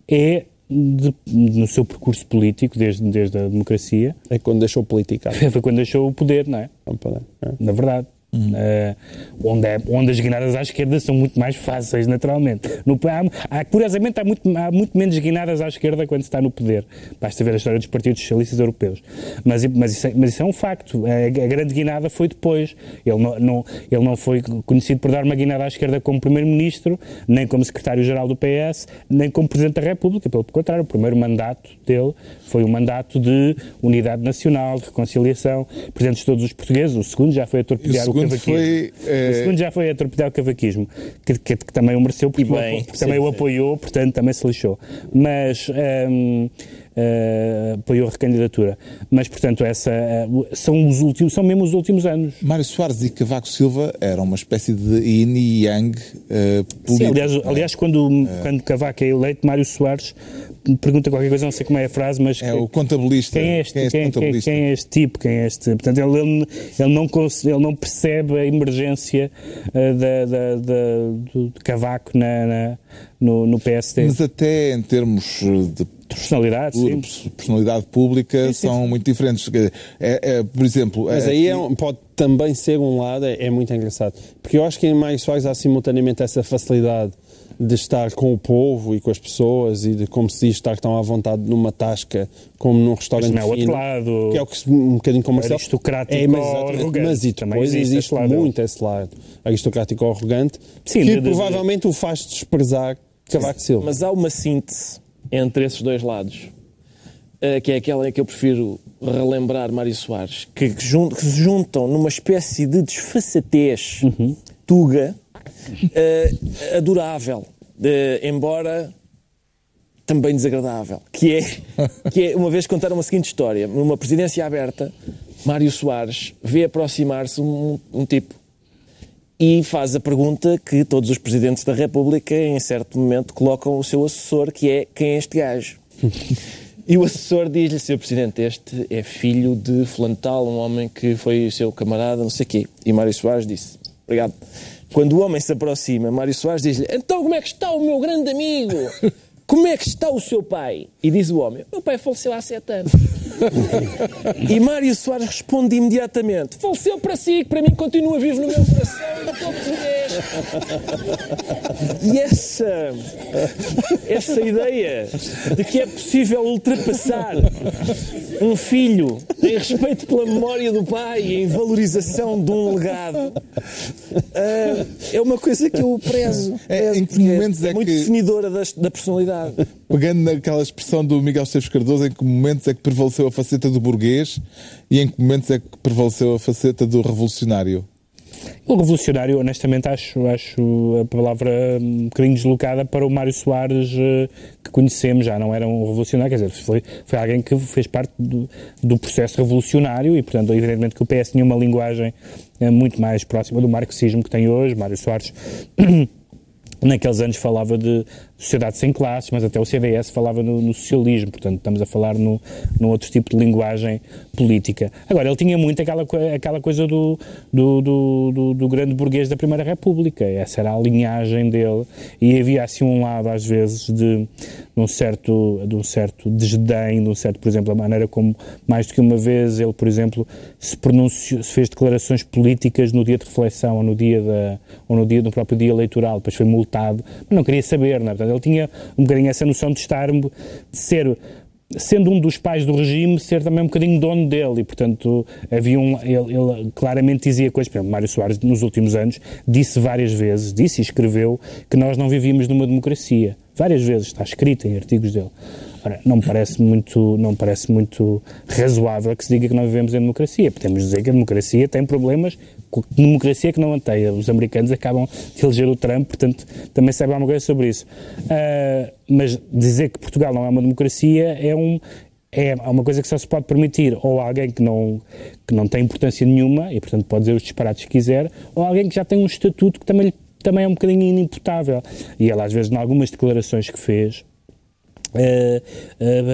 Speaker 2: é de, no seu percurso político, desde, desde a democracia.
Speaker 4: É quando deixou política. *laughs*
Speaker 2: Foi quando deixou o poder, não é? Não poder, é. Na verdade. Uhum. Uh, onde, é, onde as guinadas à esquerda são muito mais fáceis, naturalmente. No, há, há, curiosamente, há muito, há muito menos guinadas à esquerda quando se está no poder. Basta ver a história dos partidos socialistas europeus. Mas, mas, isso, é, mas isso é um facto. A, a, grande guinada foi depois. Ele não, não, ele não foi conhecido por dar uma guinada à esquerda como Primeiro-Ministro, nem como Secretário-Geral do PS, nem como Presidente da República. Pelo contrário, o primeiro mandato dele foi um mandato de unidade nacional, de reconciliação, presentes todos os portugueses. O segundo já foi a torpedear o
Speaker 1: segundo foi...
Speaker 2: É... O segundo já foi atropelado o cavaquismo, que, que, que, também o mereceu, porque, bem, porque sim, também sim. o apoiou, portanto também se lixou. Mas... Um, Uh, uh, apoiou a recandidatura. Mas, portanto, essa, uh, são, os últimos, são mesmo os últimos anos.
Speaker 1: Mário Soares e Cavaco Silva eram uma espécie de yin e yang uh, político. Sim,
Speaker 2: aliás, aliás quando, quando Cavaco é eleito, Mário Soares pergunta qualquer coisa, não sei como é a frase, mas...
Speaker 1: É o contabilista.
Speaker 2: Quem é este, quem é este, quem, contabilista? Quem, é este tipo? Quem é este... Portanto, ele, ele, ele, não, ele não percebe a emergência da, da, da, do, de Cavaco na, na, no, no PSD.
Speaker 1: Mas até em termos de
Speaker 2: personalidade, sim.
Speaker 1: personalidade pública sim, sim, são muito diferentes. É, é, por exemplo.
Speaker 4: Mas
Speaker 1: é,
Speaker 4: aí é, pode também ser um lado, é, é, muito engraçado. Porque eu acho que em mais Soares há simultaneamente essa facilidade de estar com o povo e com as pessoas e de, como se diz, estar tão à vontade numa tasca como num restaurante
Speaker 2: mas não é
Speaker 4: fino,
Speaker 2: outro lado,
Speaker 4: que é o que um bocadinho comercial.
Speaker 2: Aristocrático é, mas, arrogante.
Speaker 4: Mas e depois existe, existe esse muito esse lado aristocrático ou arrogante Sim, que de, provavelmente de... o faz desprezar Cavaco Silva.
Speaker 3: Mas há uma síntese entre esses dois lados, uh, que é aquela em que eu prefiro relembrar Mário Soares, que, que, jun que se juntam numa espécie de desfaçatez uhum. tuga uh, adorável, embora também desagradável, que é, *laughs* que é, uma vez contaram a seguinte história, numa presidência aberta, Mário Soares vê aproximar-se um, um tipo e faz a pergunta que todos os presidentes da República, em certo momento, colocam o seu assessor, que é quem é este gajo? e o assessor diz-lhe, Sr. Presidente, este é filho de Flantal, um homem que foi seu camarada, não sei quê. E Mário Soares disse, obrigado. Quando o homem se aproxima, Mário Soares diz-lhe, então como é que está o meu grande amigo? Como é que está o seu pai? E diz o homem: Meu pai faleceu há sete anos. E Mário Soares responde imediatamente: Faleceu para si, que para mim continua vivo no meu coração e português. e essa, essa ideia de que é possível ultrapassar um filho em respeito pela memória do pai e em valorização de um legado uh, é uma coisa que eu prezo.
Speaker 1: É, em que momentos é,
Speaker 3: é muito
Speaker 1: que...
Speaker 3: definidora da, da personalidade.
Speaker 1: Pegando naquela expressão do Miguel Esteves Cardoso, em que momentos é que prevaleceu a faceta do burguês e em que momentos é que prevaleceu a faceta do revolucionário?
Speaker 2: O revolucionário, honestamente, acho, acho a palavra um bocadinho deslocada para o Mário Soares eh, que conhecemos. Já não era um revolucionário, quer dizer, foi, foi alguém que fez parte do, do processo revolucionário e, portanto, evidentemente que o PS tinha uma linguagem eh, muito mais próxima do marxismo que tem hoje. Mário Soares *clears throat* naqueles anos falava de sociedade sem classes, mas até o CDS falava no, no socialismo, portanto estamos a falar no, no, outro tipo de linguagem política. Agora, ele tinha muito aquela, aquela coisa do, do, do, do, grande burguês da Primeira República, essa era a linhagem dele, e havia assim um lado às vezes de, de um certo, de um certo desdém, de um certo, por exemplo, a maneira como mais do que uma vez ele, por exemplo, se pronunciou, se fez declarações políticas no dia de reflexão ou no dia da, ou no dia do próprio dia eleitoral, depois foi multado, mas não queria saber, não é? Ele tinha um bocadinho essa noção de estar, de ser sendo um dos pais do regime, ser também um bocadinho dono dele e, portanto, havia um, ele, ele claramente dizia coisas, por exemplo, Mário Soares, nos últimos anos, disse várias vezes, disse e escreveu que nós não vivíamos numa democracia. Várias vezes, está escrito em artigos dele. Ora, não me parece muito, não parece muito razoável que se diga que nós vivemos em democracia. Podemos dizer que a democracia tem problemas, democracia que não a tem. Os americanos acabam de eleger o Trump, portanto, também sabe alguma coisa sobre isso. Uh, mas dizer que Portugal não é uma democracia é um, é uma coisa que só se pode permitir ou alguém que não, que não tem importância nenhuma e, portanto, pode dizer os disparates que quiser, ou alguém que já tem um estatuto que também, também é um bocadinho inimputável. E ele, às vezes, em algumas declarações que fez, Uh,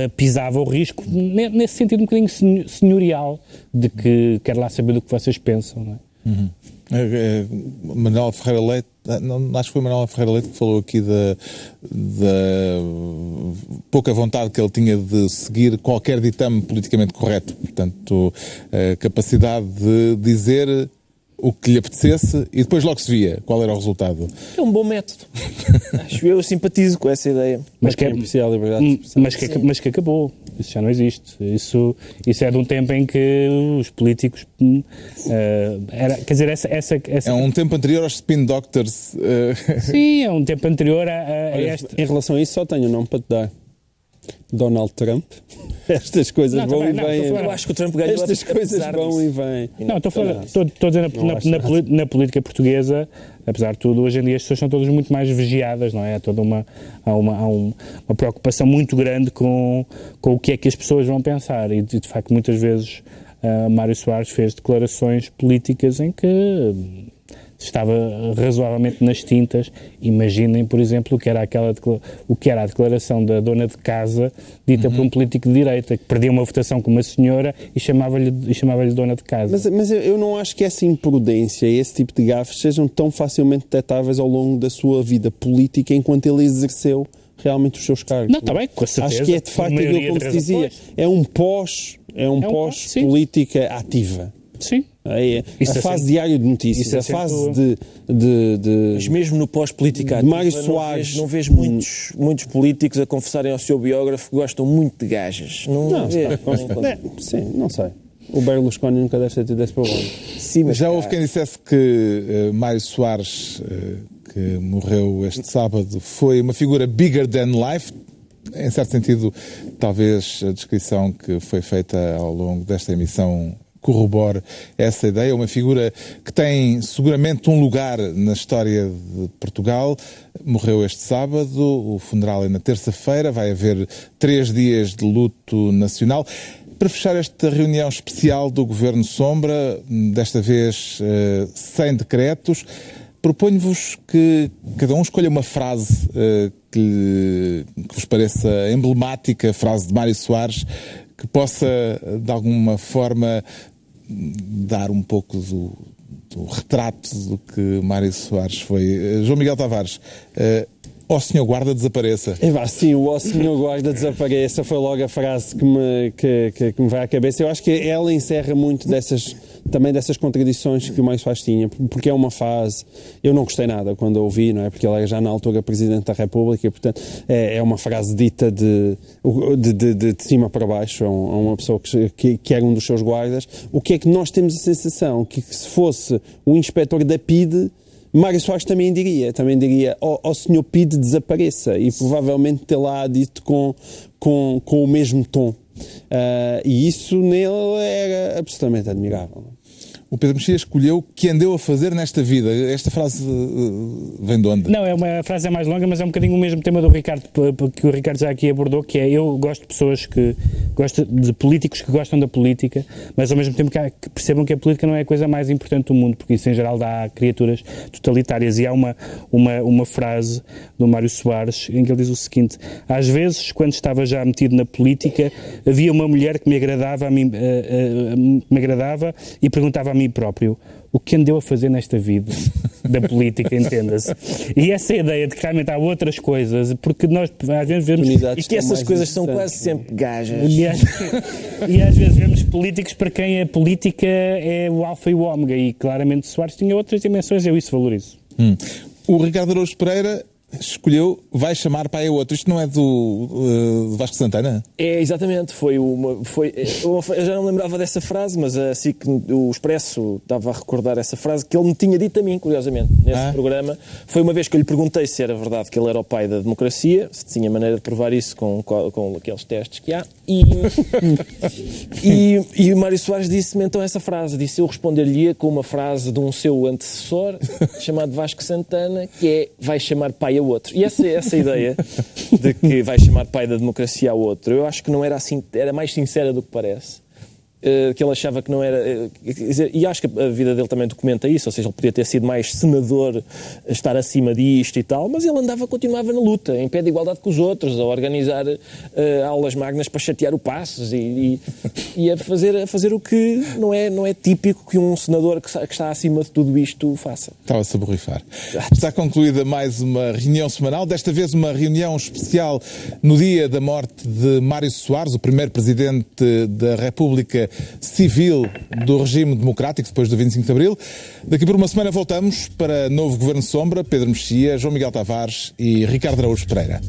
Speaker 2: uh, pisava o risco nesse sentido um bocadinho senhorial de que quer lá saber do que vocês pensam, não é?
Speaker 1: Uhum. É, Manuel Ferreira Leite, ah, acho que foi Manuel Ferreira Leite que falou aqui da, da pouca vontade que ele tinha de seguir qualquer ditame politicamente correto. Portanto, a capacidade de dizer o que lhe apetecesse e depois logo se via qual era o resultado.
Speaker 3: É um bom método. *laughs* Acho eu, simpatizo com essa ideia.
Speaker 2: Mas que, é, a liberdade mas, que, mas que acabou. Isso já não existe. Isso, isso é de um tempo em que os políticos. Uh, era, quer dizer, essa, essa, essa,
Speaker 1: É um tempo anterior aos spin doctors.
Speaker 2: Uh... Sim, é um tempo anterior a, a, a
Speaker 4: este. Em relação a isso, só tenho o nome para te dar. Donald Trump. *laughs* Estas coisas não, vão também, e vêm.
Speaker 3: Eu acho que o Trump ganhou
Speaker 4: Estas coisas vão disso. e vêm.
Speaker 2: Não, estou a falar, estou, estou a dizer na, na, na, na, política portuguesa, apesar de tudo, hoje em dia as pessoas são todas muito mais vigiadas, não é? Há toda uma, há uma, há um, uma preocupação muito grande com, com o que é que as pessoas vão pensar e, de facto, muitas vezes uh, Mário Soares fez declarações políticas em que estava razoavelmente nas tintas. Imaginem, por exemplo, o que era, aquela, o que era a declaração da dona de casa dita uhum. por um político de direita, que perdia uma votação com uma senhora e chamava-lhe chamava dona de casa.
Speaker 4: Mas, mas eu não acho que essa imprudência e esse tipo de gafes sejam tão facilmente detectáveis ao longo da sua vida política enquanto ele exerceu realmente os seus cargos.
Speaker 2: Não, está bem, com certeza.
Speaker 4: Acho que é de facto aquilo como se dizia, é um pós, é um, é um pós política ativa.
Speaker 2: Sim.
Speaker 4: É, a fase diária de notícias, a fase de, de, de,
Speaker 3: Mas mesmo no pós-política
Speaker 4: Mário Soares.
Speaker 3: Não vejo, não vejo muitos, muitos políticos a confessarem ao seu biógrafo que gostam muito de gajas. Não, não, vê,
Speaker 4: não é, sim, não sei. O Berlusconi nunca deve ter tido esse problema.
Speaker 1: Sim, mas Já houve quem dissesse que uh, Mário Soares, uh, que morreu este sábado, foi uma figura bigger than life. Em certo sentido, talvez a descrição que foi feita ao longo desta emissão corrobore essa ideia. Uma figura que tem seguramente um lugar na história de Portugal. Morreu este sábado, o funeral é na terça-feira, vai haver três dias de luto nacional. Para fechar esta reunião especial do Governo Sombra, desta vez eh, sem decretos, proponho-vos que cada um escolha uma frase eh, que, que vos pareça emblemática, frase de Mário Soares, que possa, de alguma forma, dar um pouco do, do retrato do que Mário Soares foi. Uh, João Miguel Tavares, Ó Senhor Guarda desapareça.
Speaker 4: É, sim, o Ó Senhor Guarda desapareça foi logo a frase que me, que, que, que me vai à cabeça. Eu acho que ela encerra muito dessas também dessas contradições que o Mais Faz tinha, porque é uma fase. Eu não gostei nada quando a ouvi, não é? Porque ele era já na altura Presidente da República portanto, é, é uma frase dita de, de, de, de, cima para baixo a, uma pessoa que, que, que, era um dos seus guardas. O que é que nós temos a sensação? Que, que se fosse o inspetor da PIDE. Mário Soares também diria, também diria, ó oh, oh, senhor PIDE desapareça, e provavelmente ter lá dito com, com, com o mesmo tom. Uh, e isso nele era absolutamente admirável
Speaker 1: o Pedro Mexia escolheu que andeu a fazer nesta vida. Esta frase uh, vem de onde?
Speaker 2: Não, é uma frase é mais longa, mas é um bocadinho o mesmo tema do Ricardo, que o Ricardo já aqui abordou, que é eu gosto de pessoas que gostam de políticos que gostam da política, mas ao mesmo tempo que, há, que, percebam que a política não é a coisa mais importante do mundo, porque isso em geral dá criaturas totalitárias. E há uma, uma, uma frase do Mário Soares em que ele diz o seguinte: às vezes, quando estava já metido na política, havia uma mulher que me agradava, a mim, uh, uh, me agradava e perguntava mim próprio o que andeu a fazer nesta vida da política, *laughs* entenda-se. E essa ideia de que realmente há outras coisas, porque nós às vezes vemos.
Speaker 3: E que essas coisas são quase sempre gajas.
Speaker 2: E às, *laughs* e às vezes vemos políticos para quem a política é o alfa e o ômega, e claramente Soares tinha outras dimensões, eu isso valorizo.
Speaker 1: Hum. O Ricardo Araújo Pereira escolheu vai chamar para a outro. Isto não é do uh, Vasco Santana?
Speaker 3: É, exatamente. Foi uma, foi, eu já não lembrava dessa frase, mas assim que o Expresso estava a recordar essa frase que ele me tinha dito a mim, curiosamente, nesse ah. programa. Foi uma vez que eu lhe perguntei se era verdade que ele era o pai da democracia, se tinha maneira de provar isso com, com aqueles testes que há. E, e, e o Mário Soares disse-me então essa frase. Disse eu responder-lhe com uma frase de um seu antecessor, chamado Vasco Santana, que é vai chamar pai a outro. E essa, essa ideia de que vai chamar pai da democracia a outro, eu acho que não era assim, era mais sincera do que parece. Eh, que ele achava que não era. Eh, e acho que a vida dele também documenta isso, ou seja, ele podia ter sido mais senador, estar acima disto e tal, mas ele andava, continuava na luta, em pé de igualdade com os outros, a organizar uh, aulas magnas para chatear o Passos e, e, e, a, fazer, a fazer o que não é, não é típico que um senador que, que está acima de tudo isto faça.
Speaker 1: Estava-se a borrifar. Está concluída mais uma reunião semanal, desta vez uma reunião especial no dia da morte de Mário Soares, o primeiro presidente da República civil do regime democrático depois do 25 de Abril. Daqui por uma semana voltamos para novo Governo Sombra, Pedro Mexia, João Miguel Tavares e Ricardo Araújo Pereira.